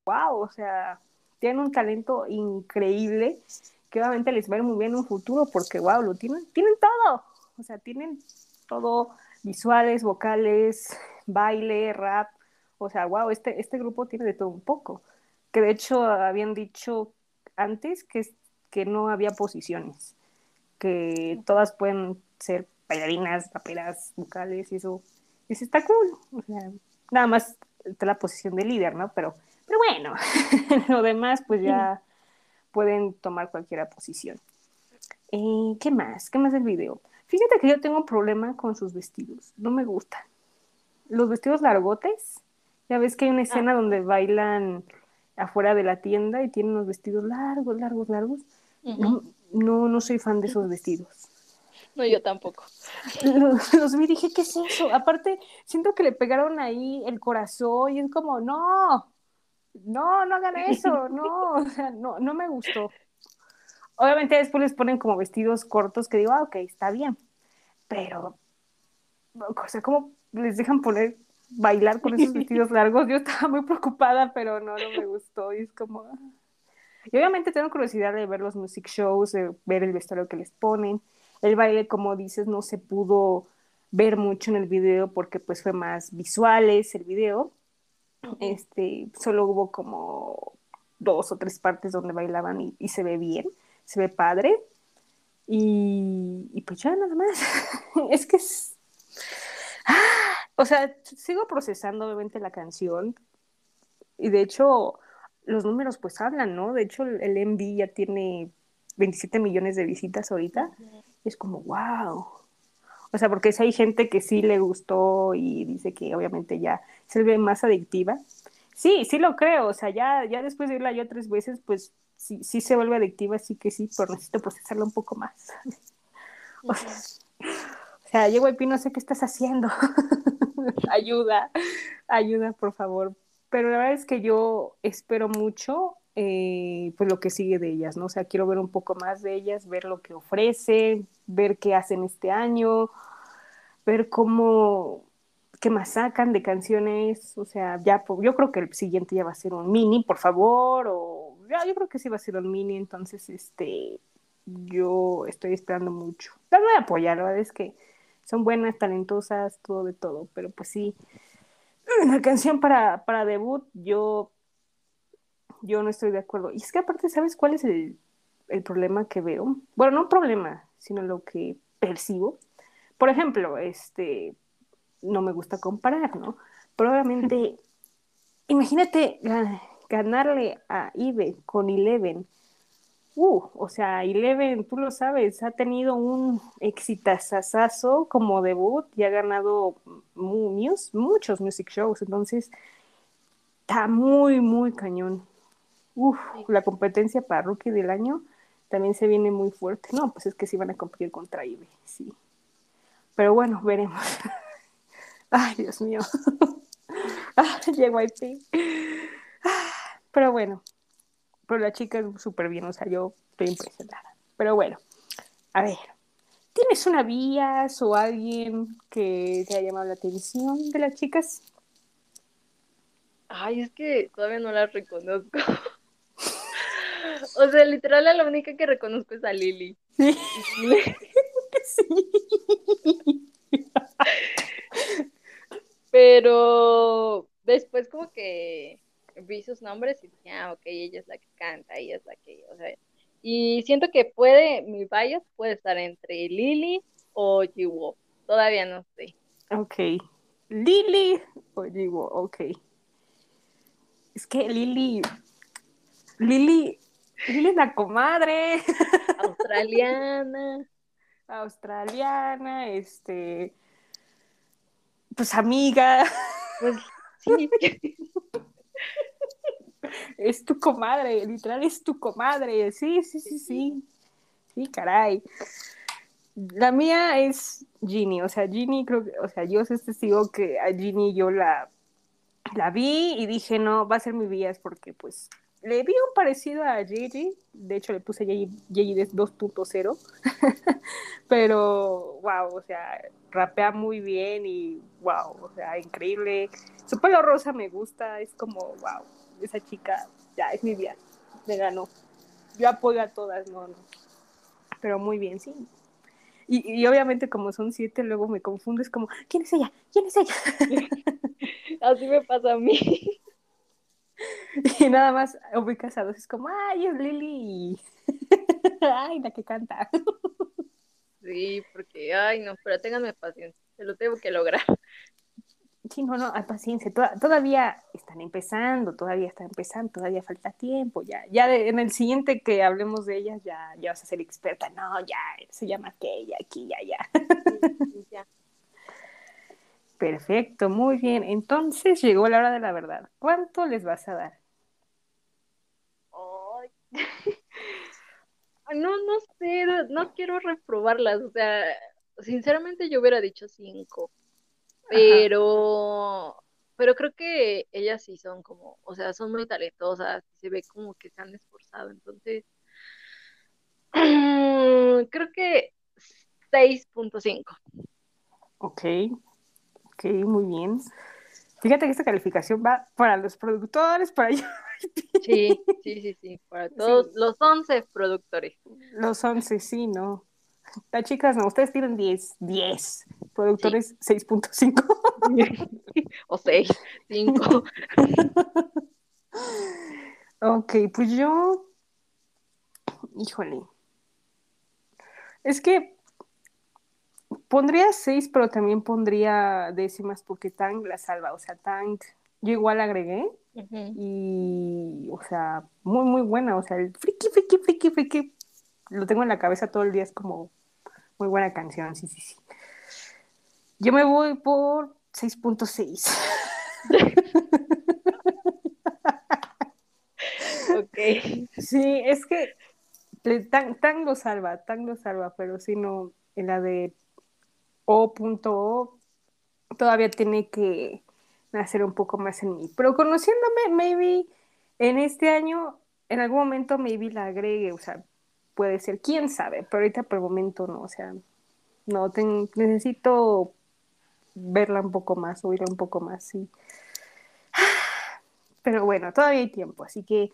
S1: wow, o sea, tienen un talento increíble que obviamente les va a ir muy bien en un futuro porque, wow, lo tienen, tienen todo, o sea, tienen todo visuales, vocales, baile, rap, o sea, wow, este, este grupo tiene de todo un poco, que de hecho habían dicho antes que, que no había posiciones, que todas pueden ser bailarinas, raperas, vocales y eso, eso está cool, o sea, nada más está la posición de líder, ¿no? Pero, pero bueno, lo demás pues ya pueden tomar cualquier posición. Eh, ¿Qué más? ¿Qué más del video? Fíjate que yo tengo un problema con sus vestidos. No me gustan. Los vestidos largotes. Ya ves que hay una escena donde bailan afuera de la tienda y tienen unos vestidos largos, largos, largos. No, no, no soy fan de esos vestidos.
S2: No, yo tampoco.
S1: Los, los vi y dije, ¿qué es eso? Aparte, siento que le pegaron ahí el corazón y es como, no, no, no hagan eso, no, o sea, no, no me gustó. Obviamente después les ponen como vestidos cortos que digo, ah, ok, está bien, pero, o sea, ¿cómo les dejan poner bailar con esos vestidos largos? Yo estaba muy preocupada, pero no, no me gustó y es como... ah. Y obviamente tengo curiosidad de ver los music shows, de ver el vestuario que les ponen. El baile, como dices, no se pudo ver mucho en el video porque pues fue más visuales el video. Este, solo hubo como dos o tres partes donde bailaban y, y se ve bien, se ve padre. Y, y pues ya nada más. es que es... Ah, o sea, sigo procesando obviamente la canción y de hecho los números pues hablan, ¿no? De hecho el, MV ya tiene 27 millones de visitas ahorita. Y es como, wow. O sea, porque si hay gente que sí le gustó y dice que obviamente ya se ve más adictiva. Sí, sí lo creo. O sea, ya, ya después de irla yo tres veces, pues sí, sí se vuelve adictiva, así que sí, pero necesito procesarla un poco más. o sea, o sea, JYP, no sé qué estás haciendo. ayuda, ayuda, por favor. Pero la verdad es que yo espero mucho eh, pues lo que sigue de ellas, ¿no? O sea, quiero ver un poco más de ellas, ver lo que ofrecen, ver qué hacen este año, ver cómo, qué más sacan de canciones, o sea, ya, yo creo que el siguiente ya va a ser un mini, por favor, o ya, yo creo que sí va a ser un mini, entonces, este, yo estoy esperando mucho. Las voy a apoyar, la verdad es que son buenas, talentosas, todo de todo, pero pues sí, la canción para, para debut, yo, yo no estoy de acuerdo. Y es que aparte, ¿sabes cuál es el, el problema que veo? Bueno, no un problema, sino lo que percibo. Por ejemplo, este, no me gusta comparar, ¿no? Probablemente, imagínate ga- ganarle a Ive con Eleven. Uh, o sea, Eleven, tú lo sabes, ha tenido un exitazazazo como debut y ha ganado mu- muchos music shows, entonces está muy, muy cañón. Uf, la competencia para Rookie del año también se viene muy fuerte. No, pues es que sí van a competir contra Ive, sí. Pero bueno, veremos. Ay, Dios mío. Ah, JYP. Pero bueno, pero la chica es súper bien, o sea, yo estoy impresionada. Pero bueno, a ver, ¿tienes una vías o alguien que te haya llamado la atención de las chicas?
S2: Ay, es que todavía no la reconozco. O sea, literal, la única que reconozco es a Lily.
S1: Sí. sí.
S2: Pero después como que vi sus nombres y dije, ah, ok, ella es la que canta, ella es la que, o sea, y siento que puede, mi bias puede estar entre Lily o Jiwoo. Todavía no sé.
S1: Ok. Lily o digo, ok. Es que Lily, Lily, Lily es la comadre
S2: Australiana.
S1: australiana, este, pues amiga,
S2: Pues sí.
S1: es tu comadre, literal es tu comadre, sí, sí, sí, sí, sí, caray. La mía es Ginny, o sea, Ginny creo que, o sea, yo soy testigo que a Ginny yo la, la vi y dije, no, va a ser mi vías porque pues le vi un parecido a Gigi, de hecho le puse Gigi Gigi 2.0, pero wow, o sea, rapea muy bien y wow, o sea, increíble. Su pelo rosa me gusta, es como wow, esa chica ya es mi vía, me ganó. Yo apoyo a todas, no, no. Pero muy bien, sí. Y, y obviamente como son siete, luego me confundo, es como, ¿quién es ella? ¿Quién es ella?
S2: Así me pasa a mí.
S1: Y nada más ubicas a dos, es como, ay, es Lily. ay, la que canta.
S2: Sí, porque, ay, no, pero ténganme paciencia, se lo tengo que lograr.
S1: Sí, no, no, hay paciencia. Toda- todavía están empezando, todavía están empezando, todavía falta tiempo. Ya, ya de- en el siguiente que hablemos de ellas, ya, ya vas a ser experta. No, ya, se llama aquella, aquí, ya, ya.
S2: Sí, ya.
S1: Perfecto, muy bien. Entonces llegó la hora de la verdad. ¿Cuánto les vas a dar?
S2: Ay. No, no sé, no quiero reprobarlas, o sea, sinceramente yo hubiera dicho cinco, pero, pero creo que ellas sí son como, o sea, son muy talentosas, se ve como que se han esforzado, entonces, creo que 6.5.
S1: Ok, ok, muy bien. Fíjate que esta calificación va para los productores, para yo-
S2: Sí, sí, sí, sí, para todos los 11 productores.
S1: los 11, sí, no. Las chicas, no, ustedes tienen 10, 10. Productores 6.5.
S2: O 6, 5.
S1: Ok, pues yo, híjole, es que pondría seis, pero también pondría décimas porque Tang la salva, o sea, Tang, yo igual agregué y, o sea, muy, muy buena, o sea, el friki, friki, friki, friki, lo tengo en la cabeza todo el día, es como muy buena canción, sí, sí, sí. Yo me voy por 6.6.
S2: Ok.
S1: Sí, es que Tan, Tan lo salva, Tan lo salva, pero si no, en la de O.O todavía tiene que nacer un poco más en mí. Pero conociéndome, maybe en este año, en algún momento, maybe la agregue, o sea, puede ser, quién sabe, pero ahorita por el momento no, o sea, no, necesito verla un poco más, oírla un poco más, sí. Pero bueno, todavía hay tiempo, así que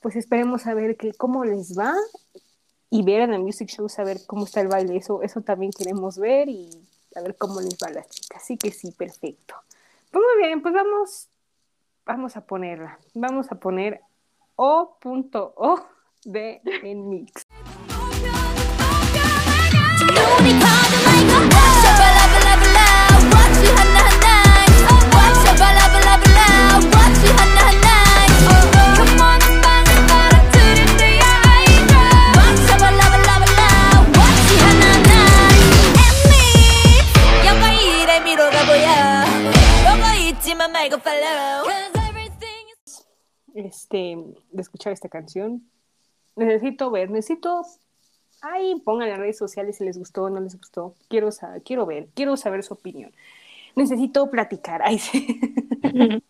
S1: pues esperemos a ver que, cómo les va y ver en el music show, saber cómo está el baile, eso, eso también queremos ver y a ver cómo les va a las chicas. Así que sí, perfecto. Pues muy bien, pues vamos, vamos a ponerla. Vamos a poner O.O de en mix. Este, de escuchar esta canción. Necesito ver, necesito. Ay, pongan en las redes sociales si les gustó o no les gustó. Quiero, sa- quiero ver, quiero saber su opinión. Necesito platicar. Ay, sí.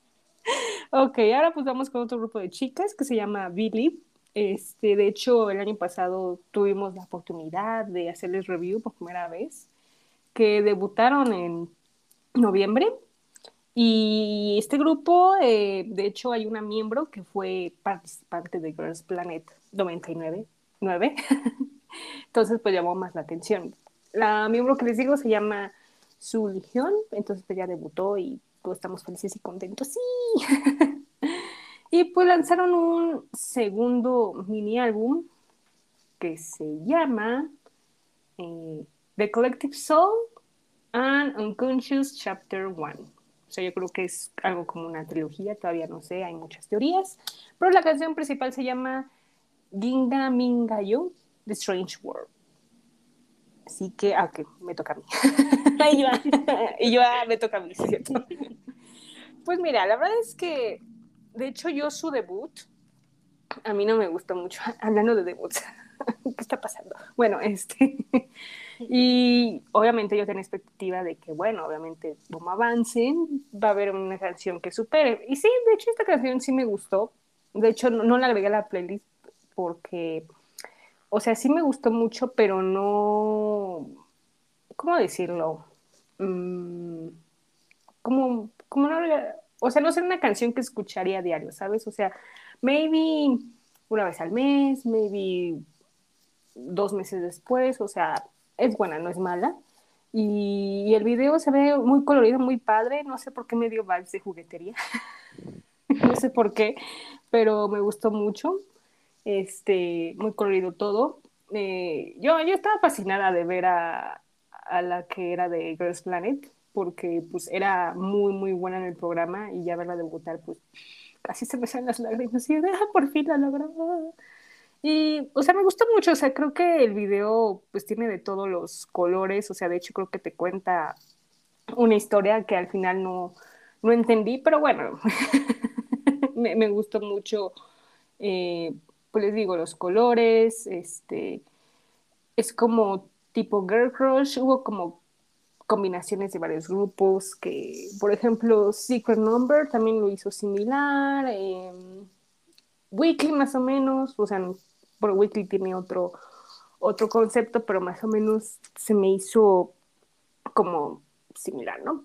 S1: Ok, ahora pues vamos con otro grupo de chicas que se llama Believe. Este, de hecho, el año pasado tuvimos la oportunidad de hacerles review por primera vez, que debutaron en noviembre. Y este grupo, eh, de hecho, hay una miembro que fue participante de Girls Planet 99. 9. Entonces, pues llamó más la atención. La miembro que les digo se llama Sul Hyun, entonces pues ya debutó y todos estamos felices y contentos. ¡Sí! y pues lanzaron un segundo mini álbum que se llama eh, The Collective Soul and Unconscious Chapter 1. O sea, yo creo que es algo como una trilogía, todavía no sé, hay muchas teorías. Pero la canción principal se llama Ginga Mingayo, The Strange World. Así que, ah, ok, me toca a mí. y yo, y yo, ah, me toca a mí, ¿cierto? Pues mira, la verdad es que, de hecho, yo su debut, a mí no me gustó mucho. Hablando de debuts, ¿qué está pasando? Bueno, este, y obviamente yo tenía expectativa de que, bueno, obviamente, como avancen, va a haber una canción que supere. Y sí, de hecho, esta canción sí me gustó. De hecho, no, la agregué a la playlist porque, o sea, sí me gustó mucho, pero no, ¿cómo decirlo? Mm, como, como no, o sea, no es una canción que escucharía a diario, ¿sabes? O sea, maybe una vez al mes, maybe dos meses después, o sea, es buena, no es mala. Y, el video se ve muy colorido, muy padre, no sé por qué me dio vibes de juguetería, no sé por qué, pero me gustó mucho, este, muy colorido todo. Eh, yo, yo estaba fascinada de ver a, a la que era de Girls Planet, porque pues era muy, muy buena en el programa y ya verla debutar, pues casi se me salen las lágrimas y ah, por fin la logró. Y, o sea, me gustó mucho, o sea, creo que el video pues tiene de todos los colores, o sea, de hecho creo que te cuenta una historia que al final no, no entendí, pero bueno, me, me gustó mucho, eh, pues les digo, los colores, este, es como tipo Girl Crush, hubo como combinaciones de varios grupos que, por ejemplo, Secret Number también lo hizo similar, eh, Weekly más o menos, o sea, bueno, Weekly tiene otro, otro concepto, pero más o menos se me hizo como similar, ¿no?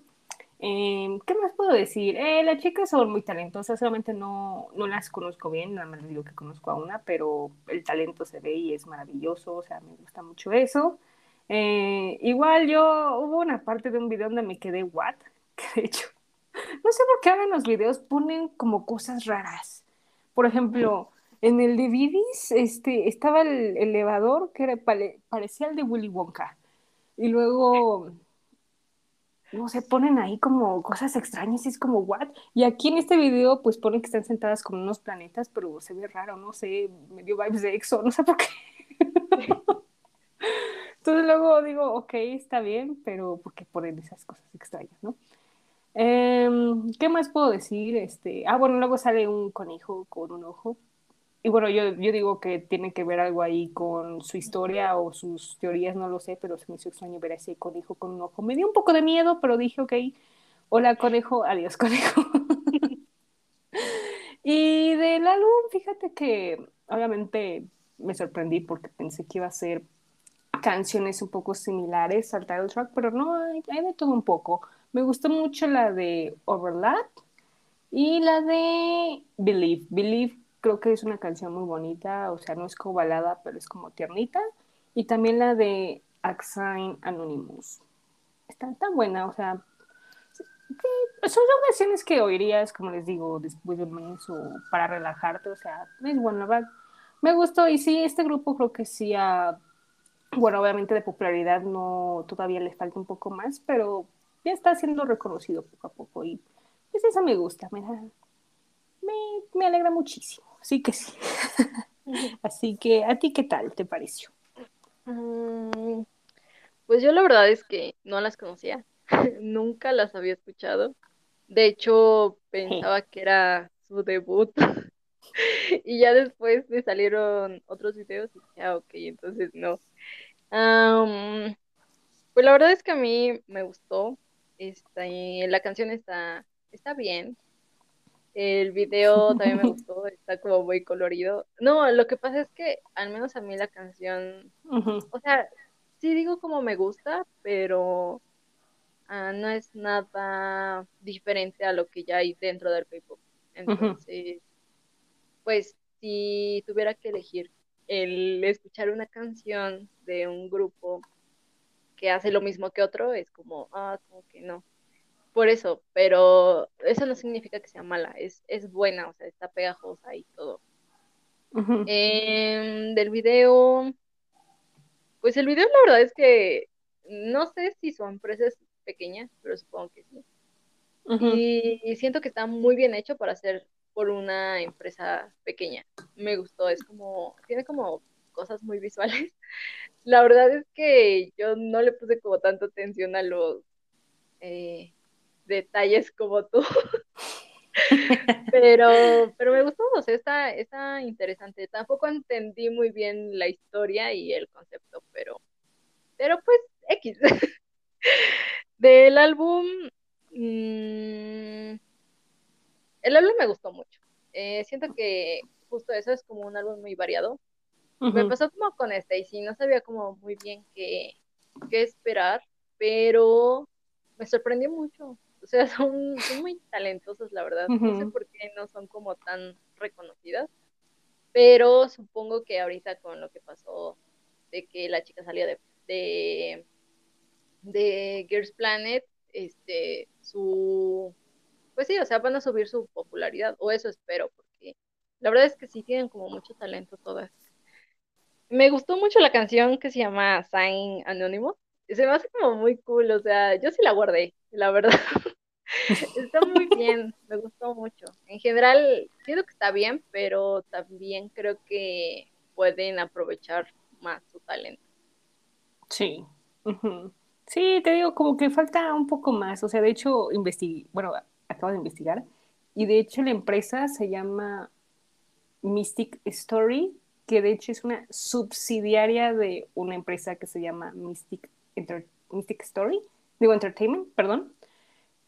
S1: Eh, ¿Qué más puedo decir? Eh, las chicas son muy talentosas, solamente no, no las conozco bien, nada más digo que conozco a una, pero el talento se ve y es maravilloso, o sea, me gusta mucho eso. Eh, igual yo, hubo una parte de un video donde me quedé, ¿what? Que de hecho, no sé por qué ahora los videos ponen como cosas raras. Por ejemplo, en el de Bibis, este, estaba el elevador que parecía el de Willy Wonka. Y luego, no sé, ponen ahí como cosas extrañas y es como, ¿what? Y aquí en este video, pues ponen que están sentadas como unos planetas, pero se ve raro, no sé, me dio vibes de EXO, no sé por qué. Entonces luego digo, ok, está bien, pero ¿por qué ponen esas cosas extrañas, no? Em, ¿qué más puedo decir? Este, ah, bueno, luego sale un conejo con un ojo. Y bueno, yo, yo digo que tiene que ver algo ahí con su historia o sus teorías, no lo sé, pero se me hizo extraño ver a ese conejo con un ojo. Me dio un poco de miedo, pero dije, ok, hola conejo, adiós conejo. y del álbum, fíjate que obviamente me sorprendí porque pensé que iba a ser canciones un poco similares al title track, pero no, hay, hay de todo un poco. Me gustó mucho la de Overlap y la de Believe. Believe creo que es una canción muy bonita, o sea, no es como balada, pero es como tiernita. Y también la de Axine Anonymous. Está tan buena, o sea, son canciones que oirías, como les digo, después de un mes o para relajarte, o sea, es bueno, la verdad. Me gustó y sí, este grupo creo que sí ha, bueno, obviamente de popularidad no, todavía le falta un poco más, pero ya está siendo reconocido poco a poco y pues eso me gusta, me, da- me, me alegra muchísimo, sí que sí. Así que, ¿a ti qué tal te pareció?
S2: Mm, Pues yo la verdad es que no las conocía, nunca las había escuchado. De hecho, pensaba que era su debut. Y ya después me salieron otros videos y dije, ah, ok, entonces no. Am, pues la verdad es que a mí me gustó. Esta, y la canción está, está bien. El video también me gustó, está como muy colorido. No, lo que pasa es que al menos a mí la canción o sea, sí digo como me gusta, pero ah, no es nada diferente a lo que ya hay dentro del K-pop. Entonces, pues si tuviera que elegir el escuchar una canción de un grupo que hace lo mismo que otro, es como, ah, como que no. Por eso, pero eso no significa que sea mala, es, es buena, o sea, está pegajosa y todo. Em, del video, pues el video la verdad es que no sé si su empresa es pequeña, pero supongo que sí. Y, y siento que está muy bien hecho para ser por una empresa pequeña. Me gustó, es como, tiene como cosas muy visuales. La verdad es que yo no le puse como tanto atención a los eh, detalles como tú. Pero, pero me gustó, o sea, está, está interesante. Tampoco entendí muy bien la historia y el concepto, pero, pero pues X. Del álbum, mm, el álbum me gustó mucho. Eh, siento que justo eso es como un álbum muy variado. Me pasó como con Stacy, no sabía como muy bien qué, qué esperar, pero me sorprendió mucho. O sea, son, son muy talentosas, la verdad. No sé por qué no son como tan reconocidas, pero supongo que ahorita con lo que pasó de que la chica salía de, de, de Girls Planet, este, su, pues sí, o sea, van a subir su popularidad, o eso espero, porque la verdad es que sí tienen como mucho talento todas. Me gustó mucho la canción que se llama Sign Anonymous. Se me hace como muy cool, o sea, yo sí la guardé, la verdad. Está muy bien, me gustó mucho. En general, siento que está bien, pero también creo que pueden aprovechar más su talento.
S1: Sí. Sí, te digo, como que falta un poco más. O sea, de hecho, investigué, bueno, acabo de investigar. Y de hecho, la empresa se llama Mystic Story, que de hecho es una subsidiaria de una empresa que se llama Mystic, Mystic Story, digo Entertainment, perdón.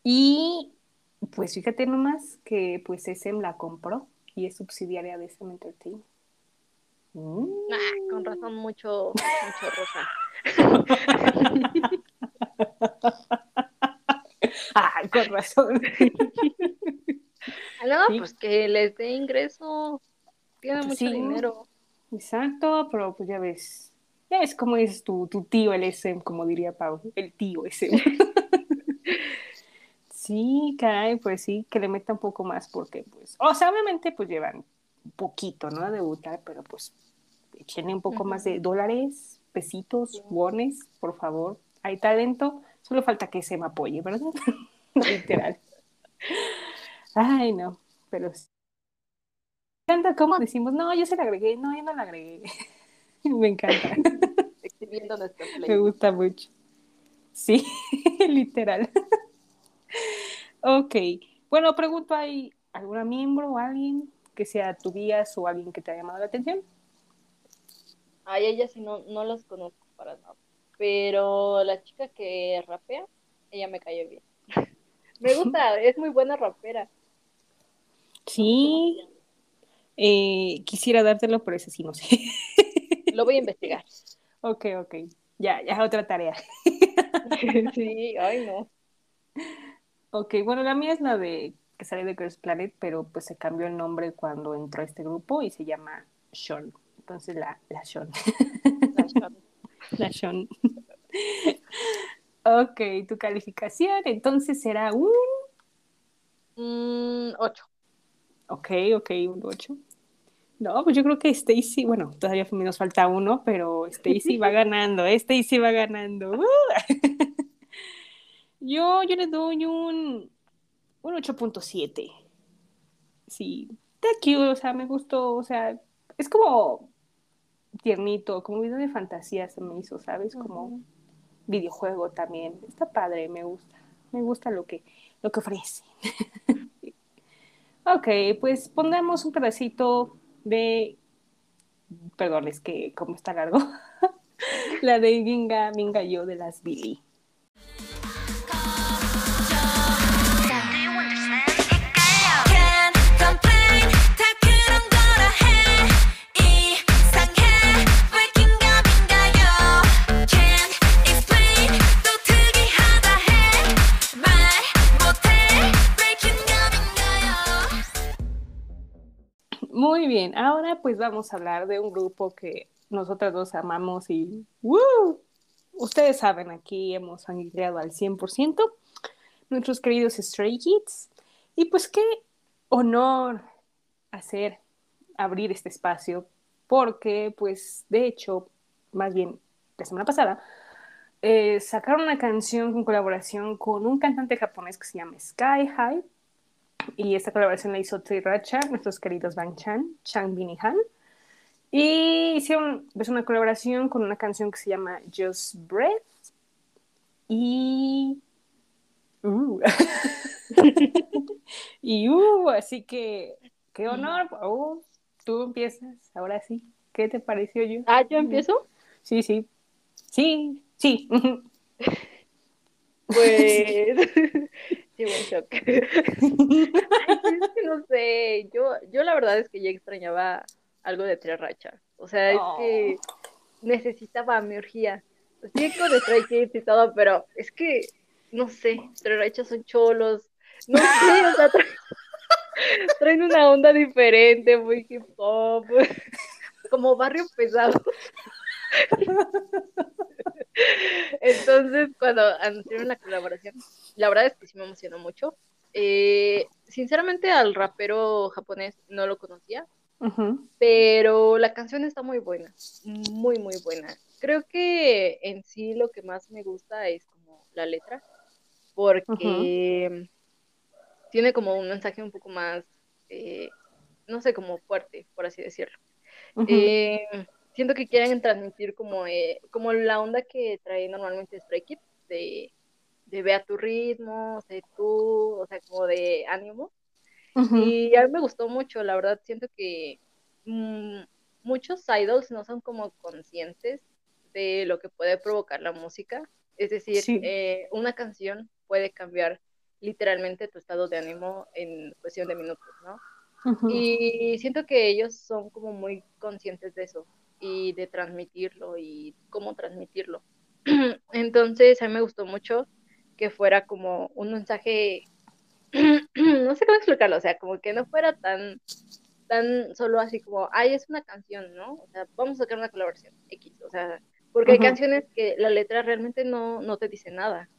S1: Y pues fíjate nomás que pues SM la compró y es subsidiaria de SM Entertainment. Mm.
S2: Ah, con razón, mucho, mucho rosa.
S1: Ay, con razón.
S2: Ah, no,
S1: Sí.
S2: pues que les dé ingreso. Tiene
S1: Pues
S2: mucho
S1: sí.
S2: dinero.
S1: Exacto, pero pues ya ves, ya ves cómo es tu, tu tío el SM, como diría Pau, el tío SM. sí, caray, pues sí, que le meta un poco más porque pues, o sea, obviamente pues llevan un poquito, ¿no? A debutar, pero pues échenle un poco más de dólares, pesitos, wones, por favor. Hay talento, solo falta que se me apoye, ¿verdad? Literal. Ay, no, pero sí. Me encanta cómo decimos, no, yo se la agregué, no, yo no la agregué. Me encanta,
S2: Exhibiendo nuestro
S1: me
S2: play.
S1: gusta mucho. Sí, literal. Ok, bueno, pregunto, ¿hay alguna miembro o alguien que sea tu bias o alguien que te ha llamado la atención?
S2: Ay, ella sí no, no las conozco para nada. Pero la chica que rapea, ella me cayó bien. Me gusta, es muy buena rapera.
S1: Sí. Eh, quisiera dártelo, pero ese sí no sé.
S2: Lo voy a investigar.
S1: ok, ok. Ya, ya otra tarea.
S2: Sí, ay no.
S1: Ok, bueno, la mía es la de que sale de Girls Planet, pero pues se cambió el nombre cuando entró a este grupo y se llama Sean. Entonces la, la Sean. La Sean. ok, tu calificación entonces será un...
S2: Mm, ocho.
S1: Ok, ok, un 8. No, pues yo creo que Stacy, bueno, todavía nos falta uno, pero Stacy va ganando, ¿eh? Stacy va ganando. Yo, yo le doy un, un 8.7. Sí, está cute, o sea, me gustó, o sea, es como tiernito, como video de fantasía se me hizo, ¿sabes? Como videojuego también. Está padre, me gusta. Me gusta lo que, lo que ofrece. ok, pues pongamos un pedacito de. Perdón, es que como está largo. La de Ginga Minga Yo de las Billy. Muy bien, ahora pues vamos a hablar de un grupo que nosotras dos amamos y ¡woo! Ustedes saben, aquí hemos angriado al 100%, nuestros queridos Stray Kids. Y pues qué honor hacer abrir este espacio, porque pues de hecho, más bien la semana pasada, eh, sacaron una canción con colaboración con un cantante japonés que se llama Sky High. Y esta colaboración la hizo Racha, nuestros queridos Bang Chan, Chang Bin y Han. Y hicieron pues, una colaboración con una canción que se llama Just Breath. Y. Uh. y uh, así que, qué honor. Uh, tú empiezas, ahora sí. ¿Qué te pareció yo?
S2: Ah, ¿yo empiezo?
S1: Sí, sí. Sí, sí.
S2: Pues. sí, buen shock. Ay, es que no sé. Yo, yo la verdad es que ya extrañaba algo de Tres Racha. O sea, es que necesitaba mi orgía. Sí, con Stray Kids y todo, pero es que, no sé, Tres Rachas son cholos. No sé, o sea, tra- traen una onda diferente, muy hip hop. Como barrio pesado. Entonces, cuando anunciaron la colaboración, la verdad es que sí me emocionó mucho. Eh, sinceramente, al rapero japonés no lo conocía, pero la canción está muy buena, muy, muy buena. Creo que en sí lo que más me gusta es como la letra, porque tiene como un mensaje un poco más, eh, no sé, como fuerte, por así decirlo. Eh, siento que quieren transmitir como, eh, como la onda que trae normalmente Stray Kids, de, de ve a tu ritmo, sé tú, o sea, como de ánimo. Y a mí me gustó mucho, la verdad, siento que mm, muchos idols no son como conscientes de lo que puede provocar la música. Es decir,
S1: Sí.
S2: eh, una canción puede cambiar literalmente tu estado de ánimo en cuestión de minutos, ¿no? Y siento que ellos son como muy conscientes de eso y de transmitirlo y cómo transmitirlo. Entonces, a mí me gustó mucho que fuera como un mensaje, no sé cómo explicarlo, o sea, como que no fuera tan, tan solo así como, ay, es una canción, ¿no? O sea, vamos a sacar una colaboración X, o sea, porque hay canciones que la letra realmente no, no te dice nada.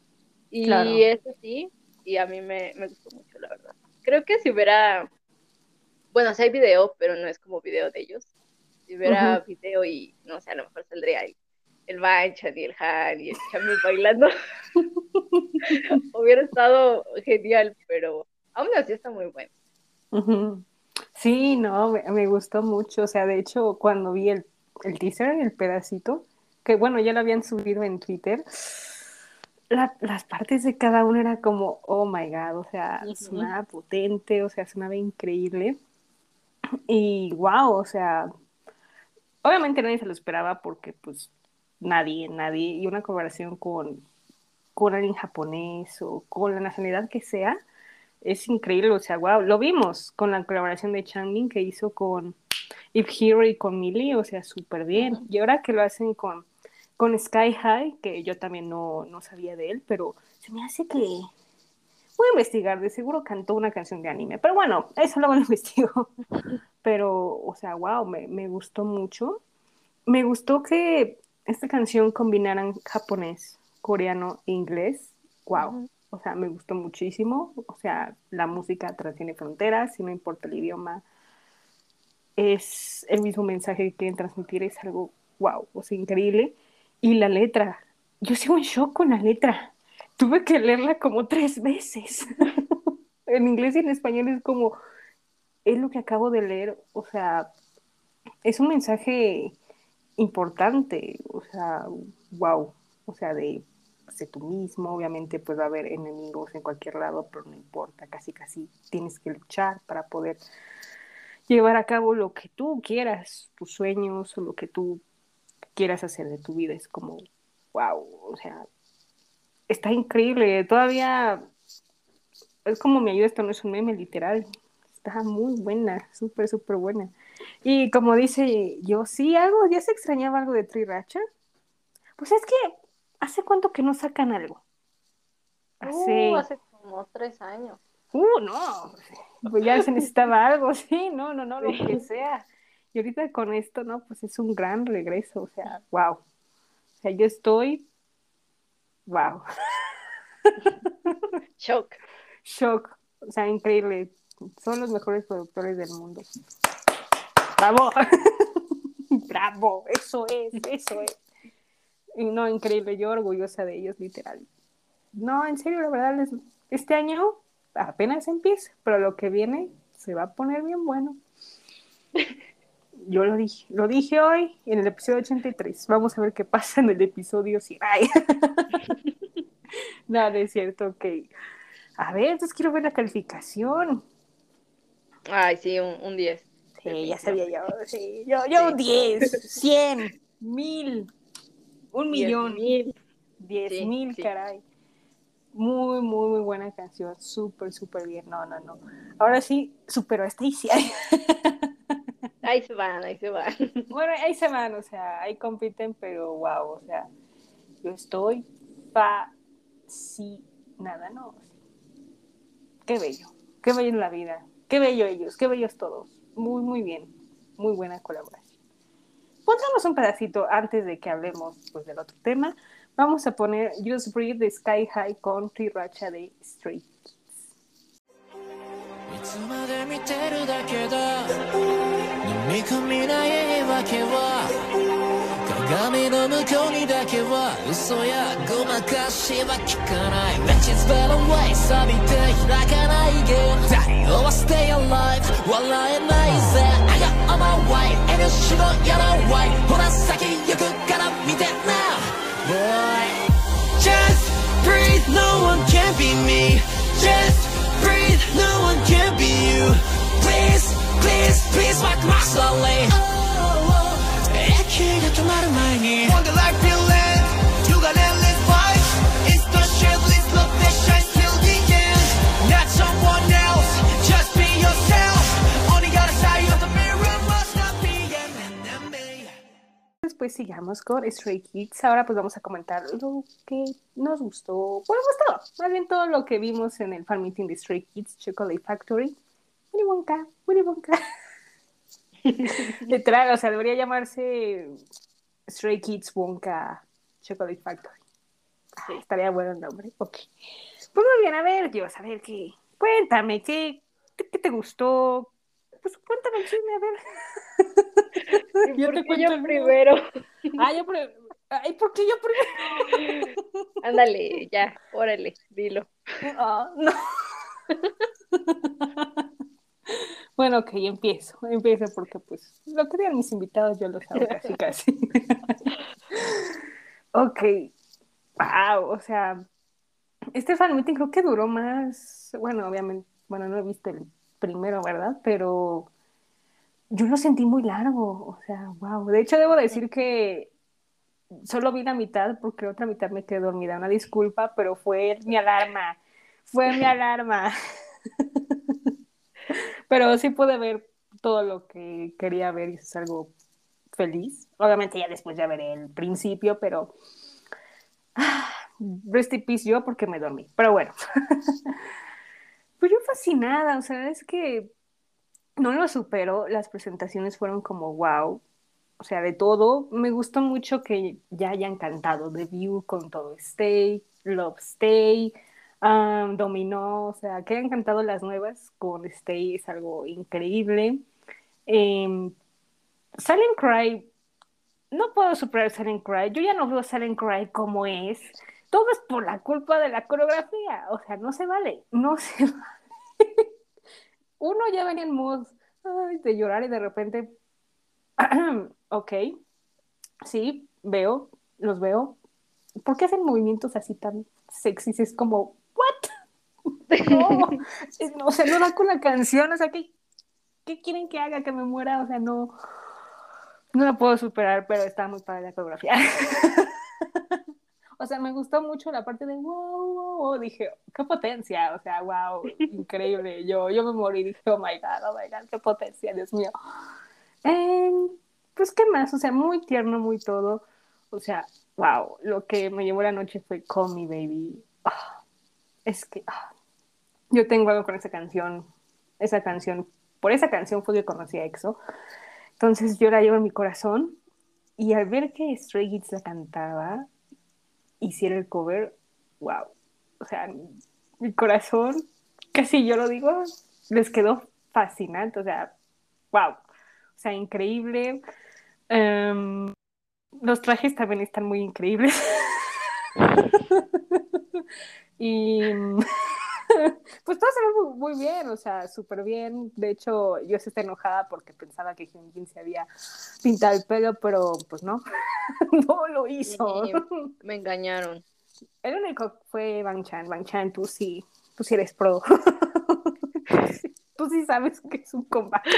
S2: Y
S1: Claro.
S2: es así, y a mí me, me gustó mucho, la verdad. Creo que si hubiera, bueno, si hay video, pero no es como video de ellos. Si hubiera video y, no sé, a lo mejor saldría el, el Banchan y el Han y el Chami bailando. Hubiera estado genial, pero aún así está muy bueno.
S1: Sí, no, me, me gustó mucho. O sea, de hecho, cuando vi el, el teaser, el pedacito, que bueno, ya lo habían subido en Twitter, la- las partes de cada uno era como, oh my God, o sea,
S2: Ujú.
S1: sonaba potente, o sea, sonaba increíble. Y wow, o sea, obviamente nadie se lo esperaba porque pues nadie, nadie, y una colaboración con, con alguien japonés o con la nacionalidad que sea, es increíble, o sea, wow, lo vimos con la colaboración de Changbin que hizo con If Hero y con Millie, o sea, súper bien. Y ahora que lo hacen con, con Sky High, que yo también no, no sabía de él, pero se me hace que... Voy a investigar, de seguro cantó una canción de anime, pero bueno, eso luego lo investigo. Pero, o sea, wow, me, me gustó mucho. Me gustó que esta canción combinaran japonés, coreano e inglés. Wow. O sea, me gustó muchísimo. O sea, la música trasciende fronteras, y no importa el idioma. Es el mismo mensaje que quieren transmitir, es algo wow, o sea, increíble. Y la letra, yo sigo en shock con la letra. Tuve que leerla como tres veces. en inglés y en español es como, es lo que acabo de leer, o sea, es un mensaje importante, o sea, wow, o sea, de sé tú mismo, obviamente pues va a haber enemigos en cualquier lado, pero no importa, casi casi tienes que luchar para poder llevar a cabo lo que tú quieras, tus sueños o lo que tú quieras hacer de tu vida, es como, wow, o sea, está increíble, todavía es como me ayuda, esto no es un meme literal, está muy buena, súper, súper buena. Y como dice yo, sí, algo, ya se extrañaba algo de Triracha. Pues es que, ¿hace cuánto que no sacan algo? Hace,
S2: Uh, hace como tres años.
S1: uh, no, pues ya se necesitaba algo, sí, no, no, no, lo que sea. Y ahorita con esto, no, pues es un gran regreso, o sea, wow. O sea, yo estoy, wow,
S2: Shock.
S1: shock, o sea, increíble. Son los mejores productores del mundo. Bravo, bravo, eso es, eso es. Y no, increíble, yo orgullosa de ellos, literal. No, en serio, la verdad, les- este año apenas empieza, pero lo que viene se va a poner bien bueno. Yo lo dije, lo dije hoy en el episodio 83. Vamos a ver qué pasa en el episodio 100. Ay. no, no es cierto, ok. A ver, entonces quiero ver la calificación.
S2: Ay, sí, un, un 10.
S1: Sí, ya sabía yo. Sí, yo, yo un 10, 100, 1000, un millón,
S2: mil.
S1: 10
S2: Sí,
S1: mil,
S2: sí.
S1: caray. Muy, muy, muy buena canción. Súper, súper bien. No, no, no. Ahora sí, superó a Stacy.
S2: Ahí se van, ahí se van.
S1: Bueno, ahí se van, o sea, ahí compiten, pero wow, o sea, yo estoy fascinada, ¿no? Qué bello, qué bello en la vida, qué bello ellos, qué bellos todos. Muy, muy bien, muy buena colaboración. Pondremos un pedacito antes de que hablemos pues, del otro tema. Vamos a poner Just Breathe de Sky High Country Racha de Stray Kids.
S4: いつまで見てるだけだ 飲み込みない言い訳は鏡の向こうにだけは嘘やごまかしは聞かない Matches better way 錆びて開かないゲーム太陽は stay alive 笑えないぜ I got on my way 遠慮しろやらわいほら先行くから見て now Boy Just breathe, no one can be me. Just breathe, no one can be you. Please, Please, please walk slowly
S1: pues, sigamos con Stray Kids. Ahora pues vamos a comentar lo que nos gustó. Bueno, pues. Más bien todo lo que vimos en el fan meeting de Stray Kids Chocolate Factory. Willy Wonka, Willy Wonka. Literal, o sea, debería llamarse Stray Kids Wonka Chocolate Factory. Ah, estaría bueno el nombre. Ok. Pues muy bien, a ver, Dios, a ver qué. Cuéntame, ¿qué, qué te gustó? Pues cuéntame el chisme, a ver.
S2: ¿Y
S1: Yo te
S2: qué
S1: cuento
S2: yo primero?
S1: Ah, yo pre- Ay, ¿por qué yo primero?
S2: Ándale, ya, órale, dilo.
S1: Ah, no. Bueno, ok, empiezo. Empiezo porque, pues, lo que digan mis invitados yo lo hago casi, casi. ok. Wow, o sea, este fan meeting creo que duró más. Bueno, obviamente, bueno, no he visto el primero, ¿verdad? Pero yo lo sentí muy largo, o sea, wow. De hecho, debo decir que solo vi la mitad porque la otra mitad me quedé dormida. Una disculpa, pero fue mi alarma. Fue mi alarma. pero sí pude ver todo lo que quería ver y es algo feliz. Obviamente ya después ya veré el principio, pero rest in peace yo porque me dormí. Pero bueno. pues yo fascinada, o sea, es que no lo supero. Las presentaciones fueron como wow o sea, de todo. Me gustó mucho que ya hayan cantado The View con todo Stay, Love Stay, Dominó, o sea, que hayan cantado las nuevas con Stay es algo increíble. Eh, Silent Cry, no puedo superar Silent Cry. Yo ya no veo Silent Cry como es. Todo es por la culpa de la coreografía. O sea, no se vale. No se vale. Uno ya venía en mood de llorar y de repente ok, sí, veo, los veo. ¿Por qué hacen movimientos así tan sexys? Es como, ¿what? No, es- no, o sea, no da con la canción, o sea, ¿qué, ¿qué quieren que haga? Que me muera, o sea, no, no la puedo superar, pero está muy padre la coreografía. O sea, me gustó mucho la parte de wow, wow, wow. Dije, qué potencia, o sea, wow, increíble. Yo, yo me morí, dije, oh my god, oh my god, qué potencia, Dios mío. Eh, pues, ¿qué más? O sea, muy tierno, muy todo. O sea, wow, lo que me llevó la noche fue Call Me Baby. Ah, es que ah, yo tengo algo con esa canción. Esa canción, por esa canción fue que conocí a EXO. Entonces yo la llevo en mi corazón. Y al ver que Stray Kids la cantaba, hiciera el cover, wow. O sea, mi corazón, casi yo lo digo, les quedó fascinante. O sea, wow. O sea, increíble. Em, los trajes también están muy increíbles. y pues todo se ve muy, bien, o sea, súper bien. De hecho, yo sí estoy enojada porque pensaba que Hyunjin se había pintado el pelo, pero pues no, no lo hizo.
S2: Sí, me engañaron.
S1: El único fue Bang Chan. Bang Chan, tú sí, tú sí eres pro. tú sí sabes que es un combate.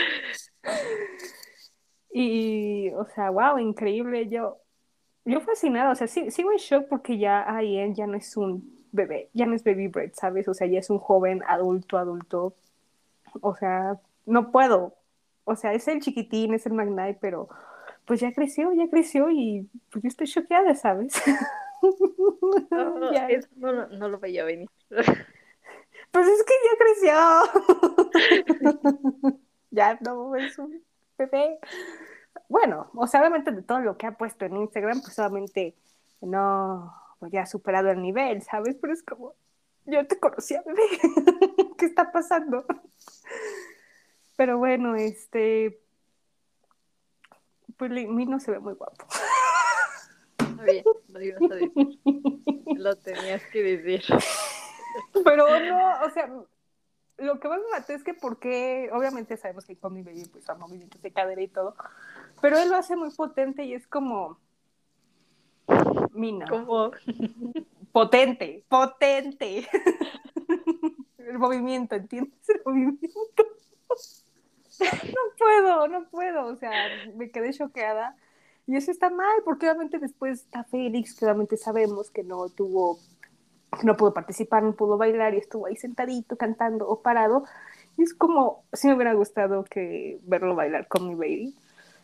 S1: Y, o sea, wow, increíble. Yo, yo fascinada, o sea, sí, sigo en shock porque ya Ayen ya no es un bebé, ya no es baby bread, ¿sabes? O sea, ya es un joven adulto, adulto. O sea, no puedo. O sea, es el chiquitín, es el Magnite, pero pues ya creció, ya creció y pues yo estoy choqueada, ¿sabes?
S2: No,
S1: Ya.
S2: eso no, lo- no lo veía venir.
S1: Pues es que ya creció. ya no es un bebé. Bueno, o sea, obviamente de todo lo que ha puesto en Instagram, pues obviamente no, pues ya ha superado el nivel, ¿sabes? Pero es como, yo te conocía, bebé. ¿Qué está pasando? Pero bueno, este, pues Min no se ve muy guapo.
S2: Está bien, lo ibas a decir. Lo tenías que decir.
S1: Pero no, o sea, lo que más me mató es que porque, obviamente sabemos que con mi baby pues a movimientos de cadera y todo, pero él lo hace muy potente y es como Mina.
S2: Como
S1: Potente, potente. El movimiento, ¿entiendes? El movimiento. No puedo, no puedo, o sea, me quedé choqueada. Y eso está mal, porque obviamente después está Félix, que obviamente sabemos que no tuvo, no pudo participar, no pudo bailar y estuvo ahí sentadito cantando o parado. Y es como, si me hubiera gustado que verlo bailar con mi baby.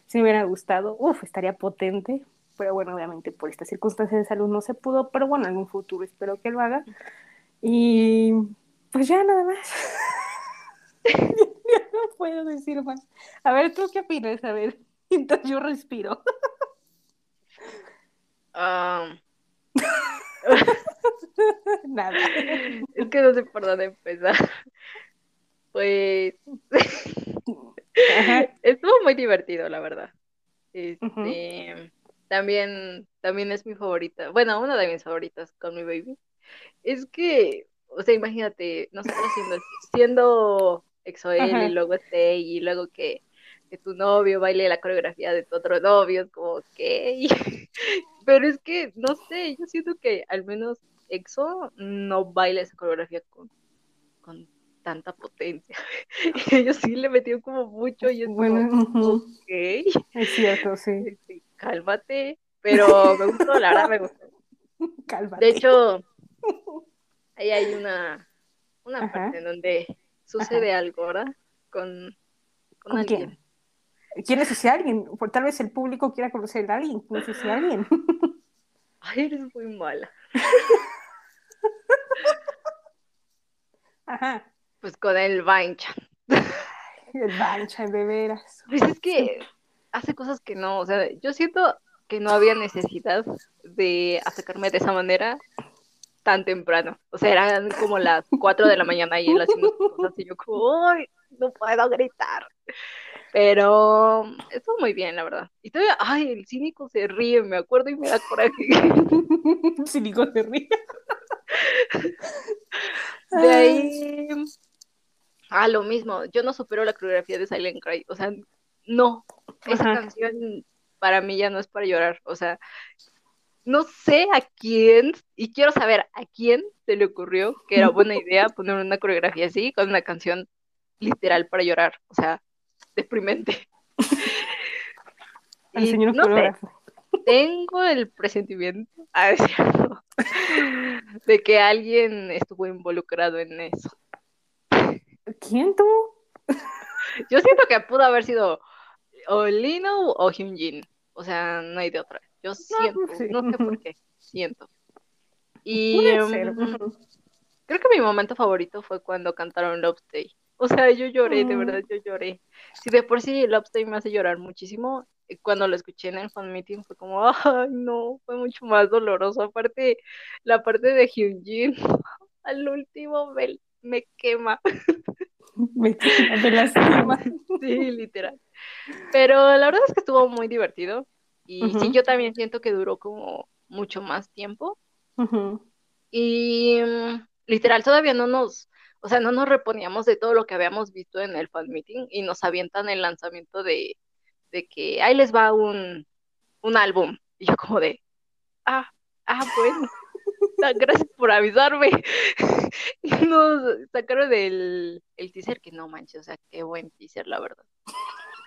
S1: Si me hubiera gustado, uff, estaría potente. Pero bueno, obviamente por estas circunstancias de salud no se pudo, pero bueno, en un futuro espero que lo haga. Y pues ya nada más. ya no puedo decir más. A ver, ¿tú qué opinas? A ver, mientras yo respiro.
S2: ah,
S1: Nada.
S2: es que no sé por dónde empezar. Pues
S1: Ajá.
S2: estuvo muy divertido, la verdad. Este, también, también es mi favorita. Bueno, una de mis favoritas con mi baby. Es que, o sea, imagínate, nosotros siendo, siendo
S1: Ajá.
S2: y luego este, y luego que, que tu novio baile la coreografía de tu otro novio, es como, ¿qué? Pero es que, no sé, yo siento que al menos EXO no baila esa coreografía con, con tanta potencia. Ellos sí le metieron como mucho y es como,
S1: Bueno, ujú,
S2: ok,
S1: es cierto, sí.
S2: sí, cálmate. Pero me gustó, la verdad me gustó.
S1: Cálmate.
S2: De hecho, ahí hay una, una
S1: Ajá.
S2: parte en donde sucede algo, ¿verdad? Con, con
S1: ¿Con
S2: alguien.
S1: quién? ¿Quién es ese alguien? Por tal vez el público quiera conocer a alguien. ¿Quién es ese alguien?
S2: Ay, eres muy mala.
S1: Ajá.
S2: Pues con el Vainchan.
S1: El Bancha, de veras.
S2: Pues es que hace cosas que no, o sea, yo siento que no había necesidad de atacarme de esa manera tan temprano. O sea, eran como las 4 de la mañana y él haciendo cosas y yo como, ¡ay! No puedo gritar. Pero estuvo muy bien, la verdad. Y todavía, ay, el cínico se ríe, me acuerdo y me da coraje.
S1: Cínico se ríe.
S2: De ahí, ah, lo mismo, yo no supero la coreografía de Silent Cry, o sea, no, esa
S1: Ajá.
S2: canción para mí ya no es para llorar, o sea, no sé a quién, y quiero saber a quién se le ocurrió que era buena idea poner una coreografía así con una canción literal para llorar, o sea, deprimente.
S1: Al
S2: Y
S1: señor
S2: no sé, tengo el presentimiento, es cierto, de que alguien estuvo involucrado en eso.
S1: ¿Quién tú?
S2: Yo siento que pudo haber sido o Lino o Hyunjin. O sea, no hay de otra. Yo siento,
S1: sí.
S2: no sé por qué, siento. Y mm, creo que mi momento favorito fue cuando cantaron Love Day. O sea, yo lloré, de
S1: Mm.
S2: verdad, yo lloré. Si de por sí Love Day me hace llorar muchísimo, eh, cuando lo escuché en el fan meeting fue como, ay, no, fue mucho más doloroso. Aparte, la parte de Hyunjin, al último me, me quema.
S1: Me, me lastima.
S2: Sí, literal. Pero la verdad es que estuvo muy divertido. Y sí,
S1: Ujú.
S2: yo también siento que duró como mucho más tiempo.
S1: Ujú.
S2: Y mm, literal, todavía no nos, o sea, no nos reponíamos de todo lo que habíamos visto en el fan meeting y nos avientan el lanzamiento de, de que ahí les va un, un álbum. Y yo como de, ah, ah, bueno, gracias por avisarme. Y nos sacaron el, el teaser que no manches, o sea, qué buen teaser, la verdad.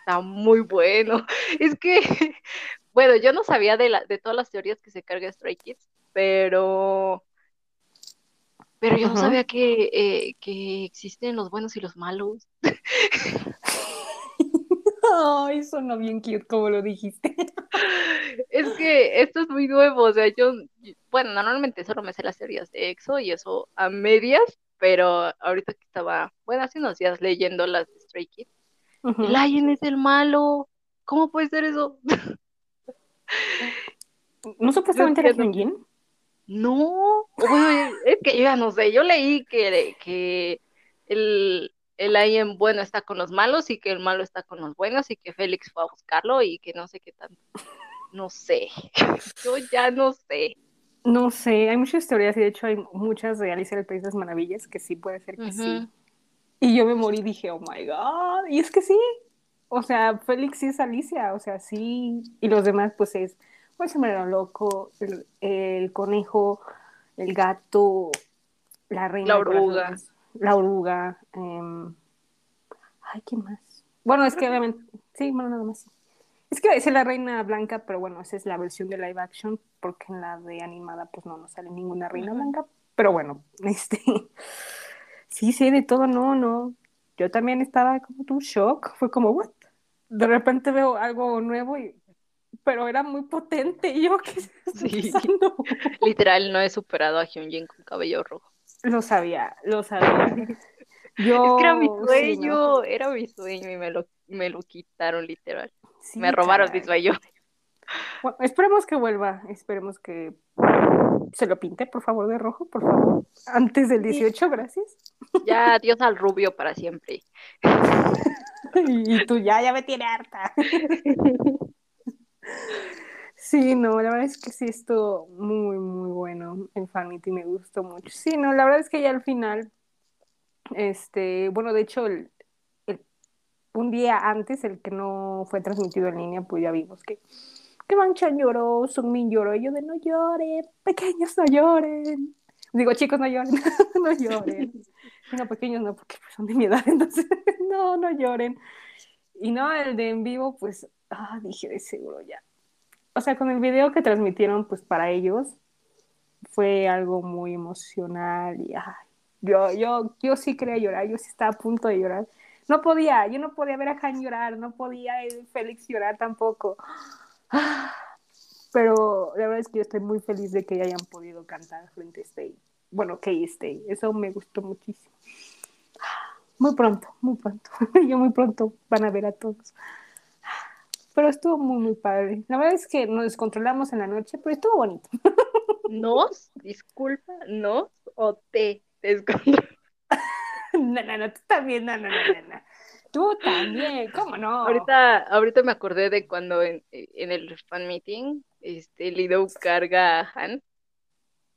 S2: Está muy bueno. Es que, bueno, yo no sabía de, la, de todas las teorías que se carga Stray Kids, pero, pero yo no sabía que, eh, que existen los buenos y los malos.
S1: Ay, sonó bien cute como lo dijiste.
S2: Es que esto es muy nuevo, o sea, yo, bueno, normalmente solo me sé las teorías de EXO y eso a medias, pero ahorita que estaba, bueno, hace unos días leyendo las de Stray Kids, El Lion es el malo, ¿cómo puede ser eso?
S1: ¿No supuestamente era. Hyunjin?
S2: No, es que yo ya no sé, yo leí que, que el, el Lion bueno está con los malos y que el malo está con los buenos y que Félix fue a buscarlo y que no sé qué tanto. No sé, yo ya no sé.
S1: No sé, hay muchas teorías y de hecho hay muchas de Alicia del País de las Maravillas que sí puede ser que sí. Y yo me morí y dije, oh my god. Y es que sí. O sea, Félix sí es Alicia, o sea, sí. Y los demás, pues es el sombrero loco, el, el conejo, el gato, la reina.
S2: La oruga.
S1: La oruga. em, Ay, ¿qué más? Bueno, es que obviamente. Sí, bueno, nada más. Es que es la reina blanca, pero bueno, esa es la versión de live action, porque en la de animada, pues no, no sale ninguna reina blanca. Pero bueno, este. Sí, sí, de todo, no, no. Yo también estaba como tú, shock. Fue como, what? De repente veo algo nuevo y. Pero era muy potente. Y yo, ¿qué
S2: Sí. Literal, no he superado a Hyunjin con cabello rojo.
S1: Lo sabía, lo sabía. Yo.
S2: Es que era mi
S1: sí, no.
S2: sueño, era mi sueño y me lo, me lo quitaron literal.
S1: Sí,
S2: me robaron mi
S1: caray.
S2: sueño.
S1: Bueno, esperemos que vuelva. Esperemos que se lo pinte, por favor, de rojo, por favor. Antes del 18, gracias.
S2: Ya, adiós al rubio para siempre.
S1: Y, tú ya, ya me tiene harta. Sí, no, la verdad es que sí estuvo muy, muy bueno el fanity, me gustó mucho. Sí, no, la verdad es que ya al final, este, bueno, de hecho, el, el- un día antes, el que no fue transmitido en línea, pues ya vimos que, que Banchan lloró, Sungmin lloró, y yo de no lloren, pequeños no lloren. Digo, chicos, no lloren, no lloren. No, pequeños no, porque pues, son de mi edad, entonces, no, no lloren. Y no, el de en vivo, pues, ah, dije, de seguro ya. O sea, con el video que transmitieron, pues, para ellos, fue algo muy emocional y, ay, yo, yo, yo sí quería llorar, yo sí estaba a punto de llorar. No podía, yo no podía ver a Han llorar, no podía el Félix llorar tampoco. Pero la verdad es que yo estoy muy feliz de que hayan podido cantar frente a Stay. Bueno, que Stay. Eso me gustó muchísimo. Muy pronto, muy pronto. Yo muy pronto van a ver a todos. Pero estuvo muy, muy padre. La verdad es que nos descontrolamos en la noche, pero estuvo bonito.
S2: ¿Nos? Disculpa, ¿nos o te descontrol?
S1: No, no, no, tú también, no, no, no, no. Tú también, ¿cómo no?
S2: Ahorita, ahorita me acordé de cuando en, en el fan meeting, este, Lido carga a Han.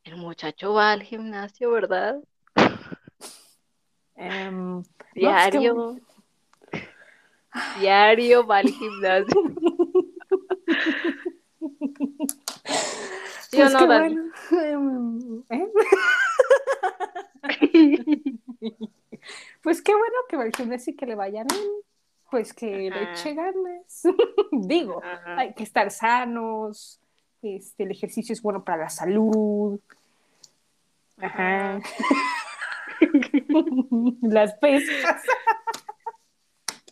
S2: El muchacho va al gimnasio, ¿verdad?
S1: Em, no, que-
S2: Diario. Diario va al gimnasio. ¿Sí o
S1: pues
S2: no,
S1: bueno. Em, ¿eh? Pues qué bueno que va al gimnasio y que le vayan bien. Pues que le eche ganas. Digo,
S2: Ajá.
S1: hay que estar sanos. Este, el ejercicio es bueno para la salud. Ajá. Las pesas.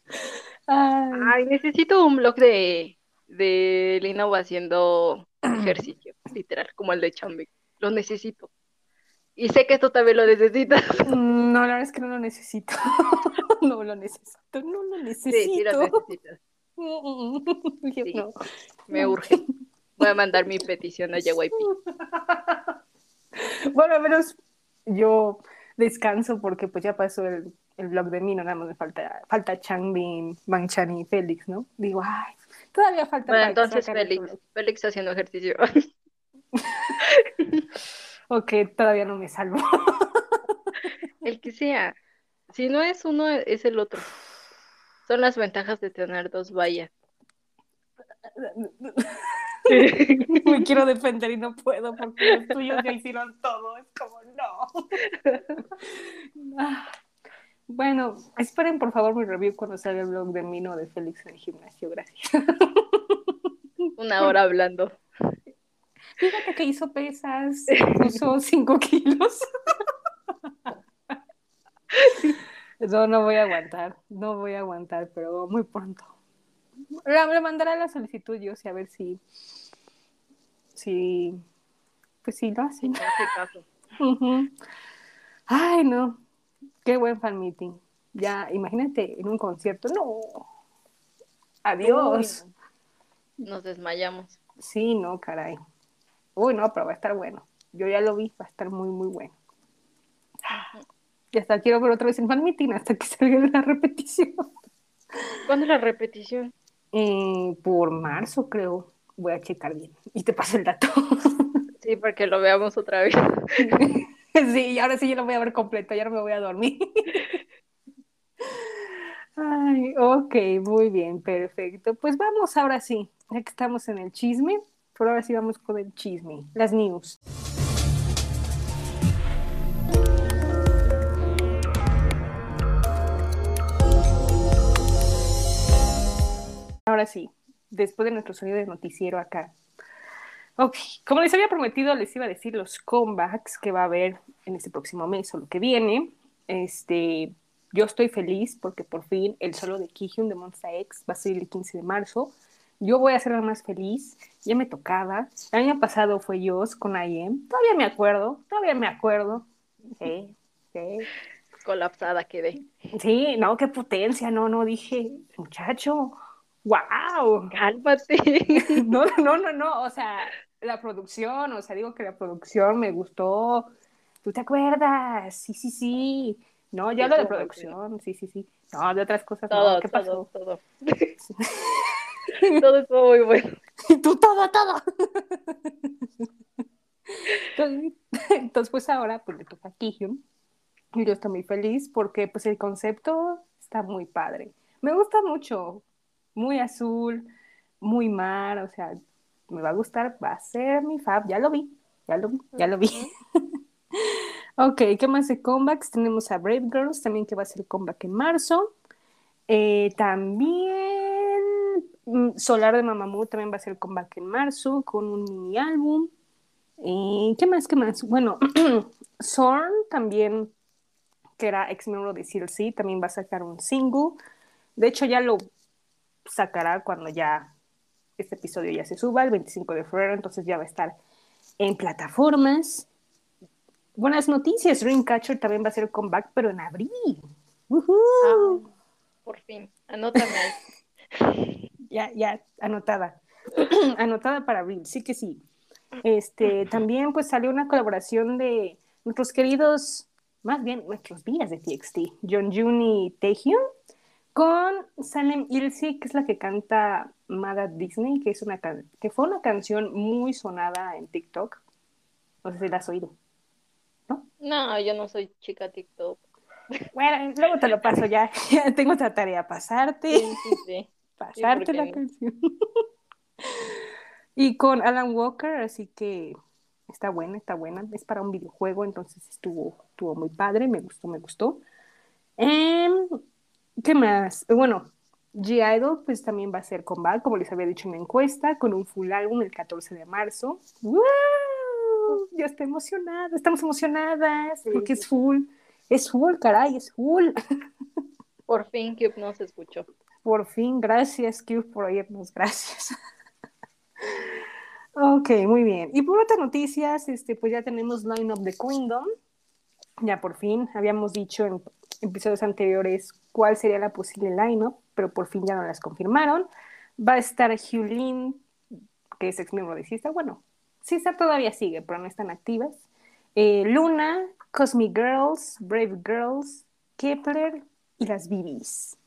S1: Ay,
S2: Ay, necesito un blog de, de Lino haciendo ejercicio, literal, como el de Chambi. Lo necesito. Y sé que tú también lo necesitas.
S1: no, la verdad es que no lo necesito. No lo necesito, no lo
S2: Sí, sí lo
S1: necesito.
S2: necesitas.
S1: Yo
S2: Sí.
S1: no.
S2: Me urge. Voy a mandar mi petición a JYP.
S1: Bueno, al menos yo descanso porque pues ya pasó el, el blog de mí, no nada más me falta, falta Changbin, Manchan y Félix, ¿no? Digo, ay, todavía falta
S2: Bueno, entonces Félix. Félix haciendo ejercicio.
S1: Ok, todavía no me salvo.
S2: El que sea. Si no es uno, es el otro. Son las ventajas de tener dos vallas.
S1: me quiero defender y no puedo porque los tuyos ya hicieron todo. Es como, no. Ah, Bueno, esperen por favor mi review cuando salga el blog de Mino de Félix en el gimnasio. Gracias.
S2: Una hora hablando.
S1: Fíjate que hizo pesas, puso 5 kilos. No, no voy a aguantar, no voy a aguantar, pero muy pronto. Le, mandaré la solicitud yo, sí, a ver si, si, pues sí, lo
S2: Si
S1: hacen.
S2: no hace caso.
S1: Ay, no, qué buen fan meeting. Ya, imagínate en un concierto, no. Adiós.
S2: Uy. Nos desmayamos.
S1: Sí, no, caray. Uy, no, pero va a estar bueno. Yo ya lo vi, va a estar muy, muy bueno. Y hasta quiero ver otra vez el fan meeting hasta que salga la repetición.
S2: ¿Cuándo es la repetición?
S1: Eh, por marzo, creo. Voy a checar bien. Y te paso el dato.
S2: Sí, para que lo veamos otra vez.
S1: sí, y ahora sí yo lo voy a ver completo, ya no me voy a dormir. Ay, ok, muy bien, perfecto. Pues vamos ahora sí, ya que estamos en el chisme, por ahora sí vamos con el chisme, las news. Ahora sí, después de nuestro sonido de noticiero acá. Ok, como les había prometido, les iba a decir los comebacks que va a haber en este próximo mes o lo que viene. Este, yo estoy feliz porque por fin el solo de Kihyun de Monsta X va a ser el 15 de marzo. Yo voy a ser la más feliz, ya me tocaba. El año pasado fue Yos con IM, todavía me acuerdo, todavía me acuerdo. Sí, sí.
S2: Colapsada quedé.
S1: Sí, no, qué potencia, no, no, dije, muchacho, wow.
S2: Cálmate.
S1: No, no, no, no, o sea, la producción, o sea, digo que la producción me gustó. ¿Tú te acuerdas? Sí, sí, sí. No, yo hablo de producción, sí, sí, sí. No, de otras cosas
S2: Todo,
S1: no. ¿Qué
S2: todo,
S1: pasó?
S2: todo. Todo estuvo muy bueno.
S1: Tú todo, todo. Entonces, entonces, pues ahora pues le toca a Kihyun. Y yo estoy muy feliz porque pues el concepto está muy padre. Me gusta mucho. Muy azul, muy mar, o sea, me va a gustar, va a ser mi fab. Ya lo vi, ya lo vi, ya lo vi. Ok, ¿qué más de comebacks? Tenemos a Brave Girls, también que va a ser comeback en marzo. Eh, también Solar de Mamamoo también va a ser comeback en marzo con un mini álbum. Eh, ¿qué más? ¿Qué más? Bueno, Zorn también, que era ex miembro de CLC, también va a sacar un single. De hecho, ya lo sacará cuando ya este episodio ya se suba, el 25 de febrero, entonces ya va a estar en plataformas. Buenas noticias, Dreamcatcher también va a ser comeback, pero en abril.
S2: Ah, por fin, anótame.
S1: Ya, ya, anotada. anotada para abril, sí que sí. Este, también pues salió una colaboración de nuestros queridos, más bien nuestros días de TXT, John Jun y Taehyun, con Salem Ilse, que es la que canta Mad Disney, que, es una can- que fue una canción muy sonada en TikTok. No sé si la has oído.
S2: No, yo no soy chica TikTok.
S1: Bueno, luego te lo paso ya. Ya tengo otra tarea, pasarte.
S2: Sí, sí, sí.
S1: Pasarte
S2: ¿por
S1: la canción. y con Alan Walker, así que está buena, está buena. Es para un videojuego, entonces estuvo, estuvo muy padre, me gustó, me gustó. Em, ¿qué más? Bueno, G-Idol pues también va a ser comeback, como les había dicho en la encuesta, con un full álbum el 14 de marzo. ¡Woo! Ya estoy emocionada, estamos emocionadas,
S2: Sí,
S1: porque es full, es full, caray, es full.
S2: Por fin Cube no se escuchó.
S1: Por fin, gracias, Cube, por oírnos, gracias. ok, muy bien. Y por otras noticias, este, pues ya tenemos Line of the Kingdom. Ya por fin, habíamos dicho en episodios anteriores cuál sería la posible line-up, pero por fin ya no las confirmaron. Va a estar Hugh Lin, que es ex miembro de Sista. Bueno, Sista todavía sigue, pero no están activas. Eh, Luna, Cosmic Girls, Brave Girls, Kepler y las BBs.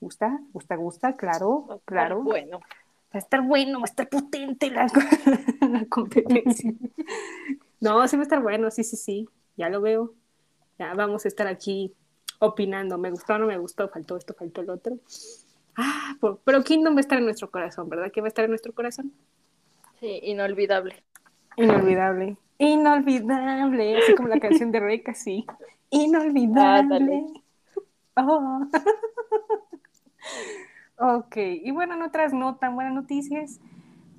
S1: ¿Gusta? ¿Gusta? ¿Gusta? Claro,
S2: Va a estar
S1: claro.
S2: Bueno,
S1: Va a estar bueno, va a estar potente la, la competencia. No, sí va a estar bueno, sí, sí, sí. Ya lo veo. Ya vamos a estar aquí opinando. Me gustó, no me gustó, faltó esto, faltó el otro. Ah, por- pero Kingdom va a estar en nuestro corazón, ¿verdad? Que va a estar en nuestro corazón.
S2: sí, inolvidable.
S1: Inolvidable. Inolvidable. Así como la canción de Reika, sí. Inolvidable. Oh. ok, y bueno, en otras no tan buenas noticias,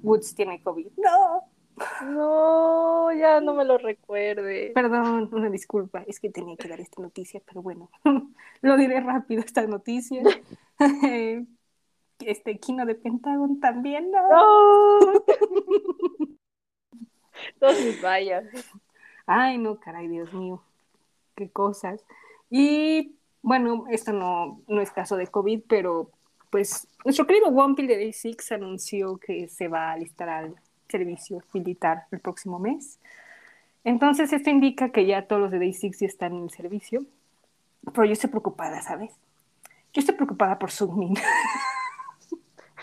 S1: Woods tiene COVID. No,
S2: No, ya no me lo recuerde.
S1: perdón, una disculpa, es que tenía que dar esta noticia, pero bueno, lo diré rápido, esta noticia. Este Kino de Pentagon también, no.
S2: No. Todos mis vallas.
S1: Ay, no, caray, Dios mío, qué cosas. Y bueno, esto no, no es caso de COVID, pero pues nuestro querido Wampil de Day Six anunció que se va a alistar al servicio militar el próximo mes. Entonces, esto indica que ya todos los de Day Six ya están en el servicio. Pero yo estoy preocupada, ¿sabes? Yo estoy preocupada por Sungmin.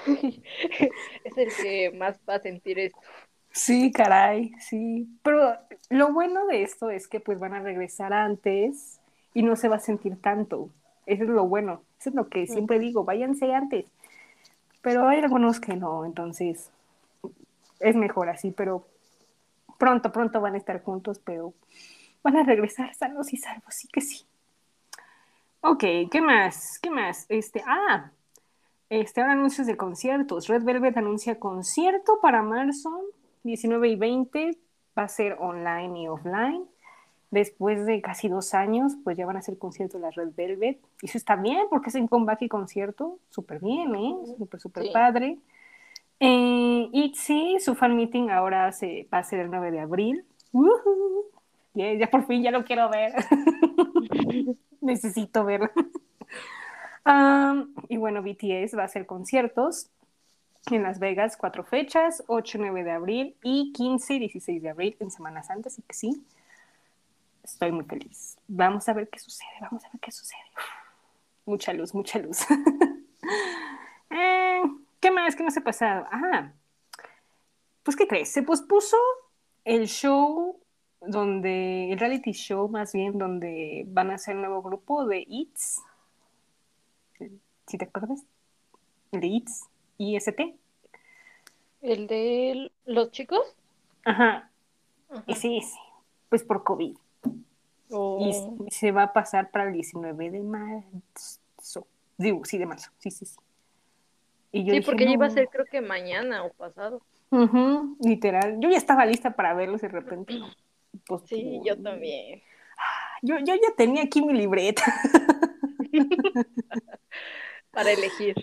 S2: Es el que más va a sentir esto.
S1: Sí, caray, sí. Pero lo bueno de esto es que pues van a regresar antes y no se va a sentir tanto. Eso es lo bueno. Eso es lo que siempre digo, váyanse antes. Pero hay algunos que no, entonces es mejor así, pero pronto, pronto van a estar juntos, pero van a regresar sanos y salvos, sí que sí. Ok, ¿qué más? ¿Qué más? Este, ah, este, ahora anuncios de conciertos. Red Velvet anuncia concierto para marzo 19 y 20. Va a ser online y offline. Después de casi dos años, pues ya van a hacer conciertos las Red Velvet. Y eso está bien, porque es en comeback y concierto. Súper bien, ¿eh? Súper, súper
S2: Sí.
S1: padre. Eh, ITZY, su fan meeting ahora se, va a ser el 9 de abril. ¡Woohoo! Ya, ya por fin, ya lo quiero ver. Necesito verlo. Am, y bueno, BTS va a hacer conciertos en Las Vegas, cuatro fechas, 8 y 9 de abril y 15 y 16 de abril en Semana Santa, así que sí, estoy muy feliz. Vamos a ver qué sucede, vamos a ver qué sucede. Mucha luz, mucha luz. Eh, ¿Qué más? ¿Qué más ha pasado? Ah, pues ¿qué crees? Se pospuso el show donde, el reality show más bien, donde van a hacer un nuevo grupo de ITS. ¿Sí te acuerdas? El de ITS, IST.
S2: ¿El de los chicos?
S1: Ajá.
S2: Ajá.
S1: Y sí, sí, pues por COVID. Y
S2: Oh.
S1: se va a pasar para el 19 de marzo. Digo, sí, de marzo, sí, sí, sí. Y yo
S2: Sí,
S1: dije,
S2: porque ya iba a
S1: "No".
S2: ser creo que mañana o pasado.
S1: Literal. Yo ya estaba lista para verlos y de repente. Pues,
S2: Sí, yo también.
S1: Yo, yo ya tenía aquí mi libreta.
S2: Para elegir.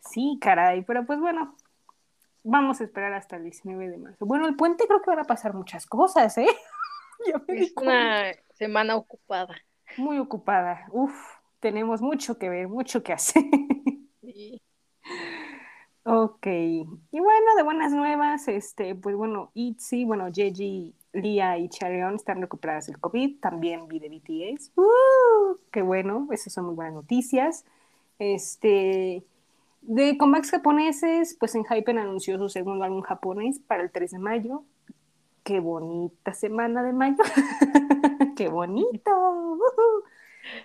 S1: Sí, caray, pero pues bueno, vamos a esperar hasta el 19 de marzo. Bueno, el puente creo que van a pasar muchas cosas, ¿eh? Ya me di
S2: Es una semana ocupada.
S1: Muy ocupada. Uf, tenemos mucho que ver, mucho que hacer.
S2: Sí.
S1: Ok, y bueno, de buenas nuevas, este, pues bueno, Itzy, bueno, Jeji, Lia y Charion están recuperadas del COVID, también vi de BTS, ¡Uh! qué bueno, esas son muy buenas noticias. Este, de comebacks japoneses, pues en Hypen anunció su segundo álbum japonés para el 3 de mayo. Qué bonita semana de mayo, qué bonito.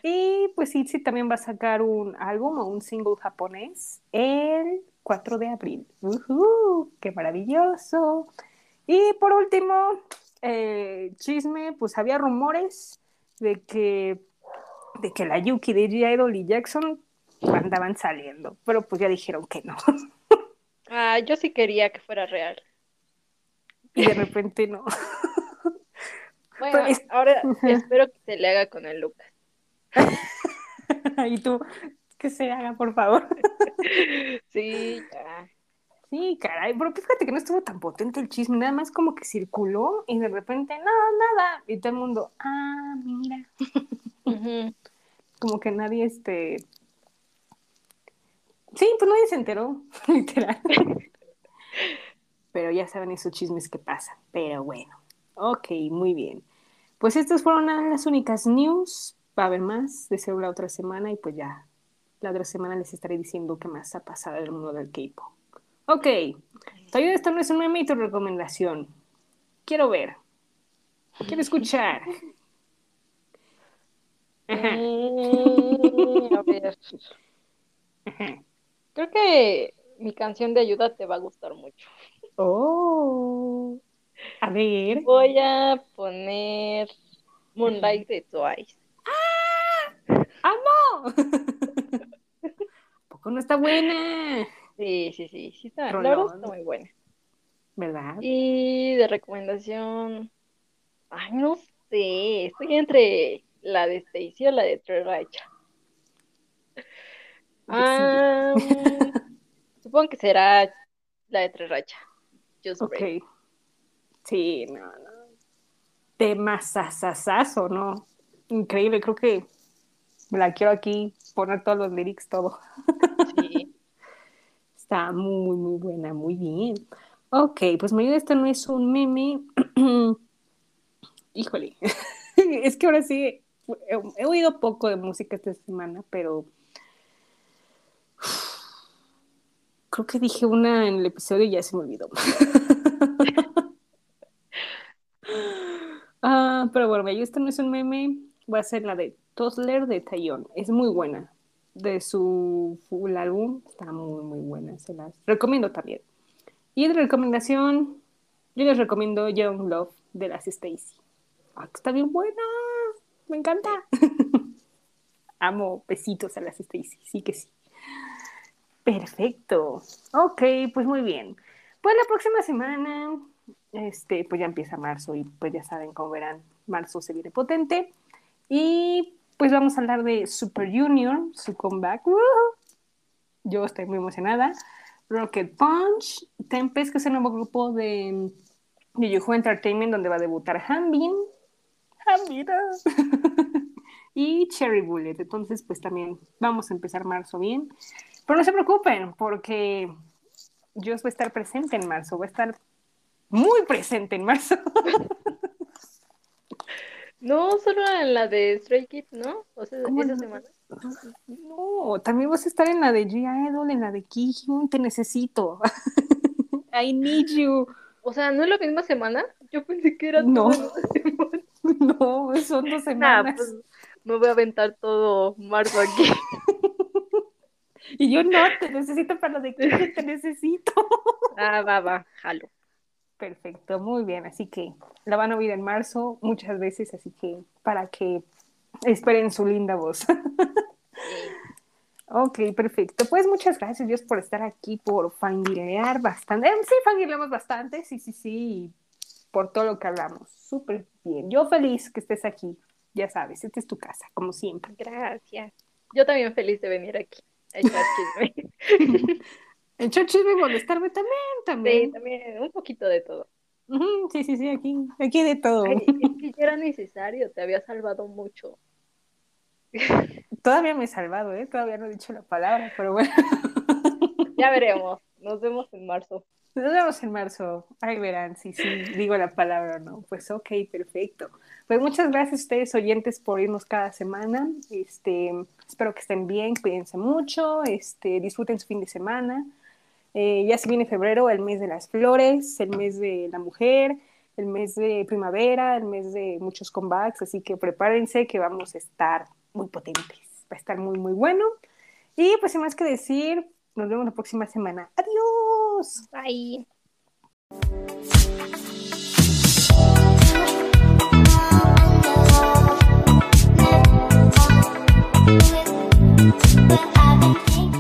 S1: Y pues Itzy también va a sacar un álbum o un single japonés el 4 de abril. ¡Qué maravilloso! Y por último, eh, chisme, pues había rumores de que, de que la Yuki de G-Idol y Jackson andaban saliendo, pero pues ya dijeron que no.
S2: Ah, yo sí quería que fuera real.
S1: Y de repente no.
S2: Bueno,
S1: Pero es-
S2: ahora espero que se le haga con el Lucas.
S1: y tú, que se haga, por favor.
S2: Sí, ya.
S1: Sí, caray, pero fíjate que no estuvo tan potente el chisme, nada más como que circuló y de repente, no, nada, y todo el mundo, ah, mira, como que nadie, este, sí, pues nadie se enteró, literal. Pero ya saben esos chismes que pasan, pero bueno, ok, muy bien. Pues estas fueron las únicas news, va a haber más de ser la otra semana y pues ya, la otra semana les estaré diciendo qué más ha pasado en el mundo del K-pop. Ok, todavía esto no es un meme y tu recomendación. Quiero ver. Quiero escuchar. Ajá,
S2: a ver,
S1: ajá.
S2: creo que mi canción de ayuda te va a gustar mucho.
S1: Oh. A ver.
S2: Voy a poner Moonlight de Twice.
S1: ¡Amo! ¿Poco no está buena?
S2: Sí, sí, sí, sí está, la
S1: Rolón.
S2: verdad está muy buena.
S1: ¿Verdad?
S2: Y de recomendación, ay, no sé, estoy entre la de Stacy o la de Treracha. Ah, supongo que será la de Treracha. Just
S1: Ok.
S2: Break.
S1: Sí, no, no. Tema sasasazo, ¿no? Increíble, creo que me la quiero aquí poner todos los lyrics, todo.
S2: Sí.
S1: Está muy, muy buena, muy bien. Ok, pues me esto no es un meme. Híjole, es que ahora sí he, he oído poco de música esta semana, pero creo que dije una en el episodio y ya se me olvidó. Ah, pero bueno, me esto no es un meme, va a ser la de Tosler de Taeyong. Es muy buena. De su full álbum, está muy, muy buena. Se las recomiendo también. Y de recomendación, yo les recomiendo Young Love de las Stacy. Ah, está bien buena. Me encanta. Amo besitos a las Stacy. Sí que sí. Perfecto. Ok, pues muy bien. Pues la próxima semana, este, pues ya empieza marzo y pues ya saben, como verán, marzo se viene potente. Y pues vamos a hablar de Super Junior, su comeback. Yo estoy muy emocionada. Rocket Punch, Tempest, que es el nuevo grupo de, de Yuhu Entertainment, donde va a debutar Hanbin. Hanbin. y Cherry Bullet. Entonces, pues también vamos a empezar marzo bien. Pero no se preocupen, porque yo voy a estar presente en marzo, voy a estar muy presente en marzo.
S2: No, solo en la de Stray Kids, ¿no? O sea,
S1: ¿Cómo
S2: esa
S1: no?
S2: semana.
S1: No, también vas a estar en la de G-Idol, en la de Kihyun, te necesito. I need you.
S2: O sea, ¿no es la misma semana? Yo pensé que era
S1: No.
S2: toda la.
S1: No, son dos
S2: Nah,
S1: semanas.
S2: pues me voy a aventar todo marzo aquí.
S1: Y yo no, te necesito para lo de Kihyun, te necesito.
S2: Ah, va, va, jalo.
S1: Perfecto, muy bien. Así que la van a oír en marzo muchas veces, así que para que esperen su linda voz. Ok, perfecto. Pues muchas gracias, Dios, por estar aquí, por fangilear bastante. Eh, sí, fangileamos bastante, sí, sí, sí, por todo lo que hablamos. Súper bien. Yo feliz que estés aquí. Ya sabes, esta es tu casa, como siempre.
S2: Gracias. Yo también feliz de venir aquí a echar chisme.
S1: El chisme y molestarme también,
S2: Sí,
S1: también.
S2: también, un poquito de todo.
S1: Sí, sí, sí, aquí, aquí de todo.
S2: Ay, es que era necesario, te había salvado mucho.
S1: Todavía me he salvado, ¿eh? Todavía no he dicho la palabra, pero bueno.
S2: Ya veremos, nos vemos en marzo.
S1: Nos vemos en marzo. Ahí verán si sí digo la palabra o no. Pues ok, perfecto. Pues muchas gracias a ustedes oyentes por irnos cada semana. Este, espero que estén bien, cuídense mucho, este, disfruten su fin de semana. Eh, ya se viene febrero, el mes de las flores, el mes de la mujer, el mes de primavera, el mes de muchos comebacks, así que prepárense que vamos a estar muy potentes. Va a estar muy, muy bueno. Y pues sin más que decir, nos vemos la próxima semana. Adiós.
S2: Bye.
S5: But I've been thinking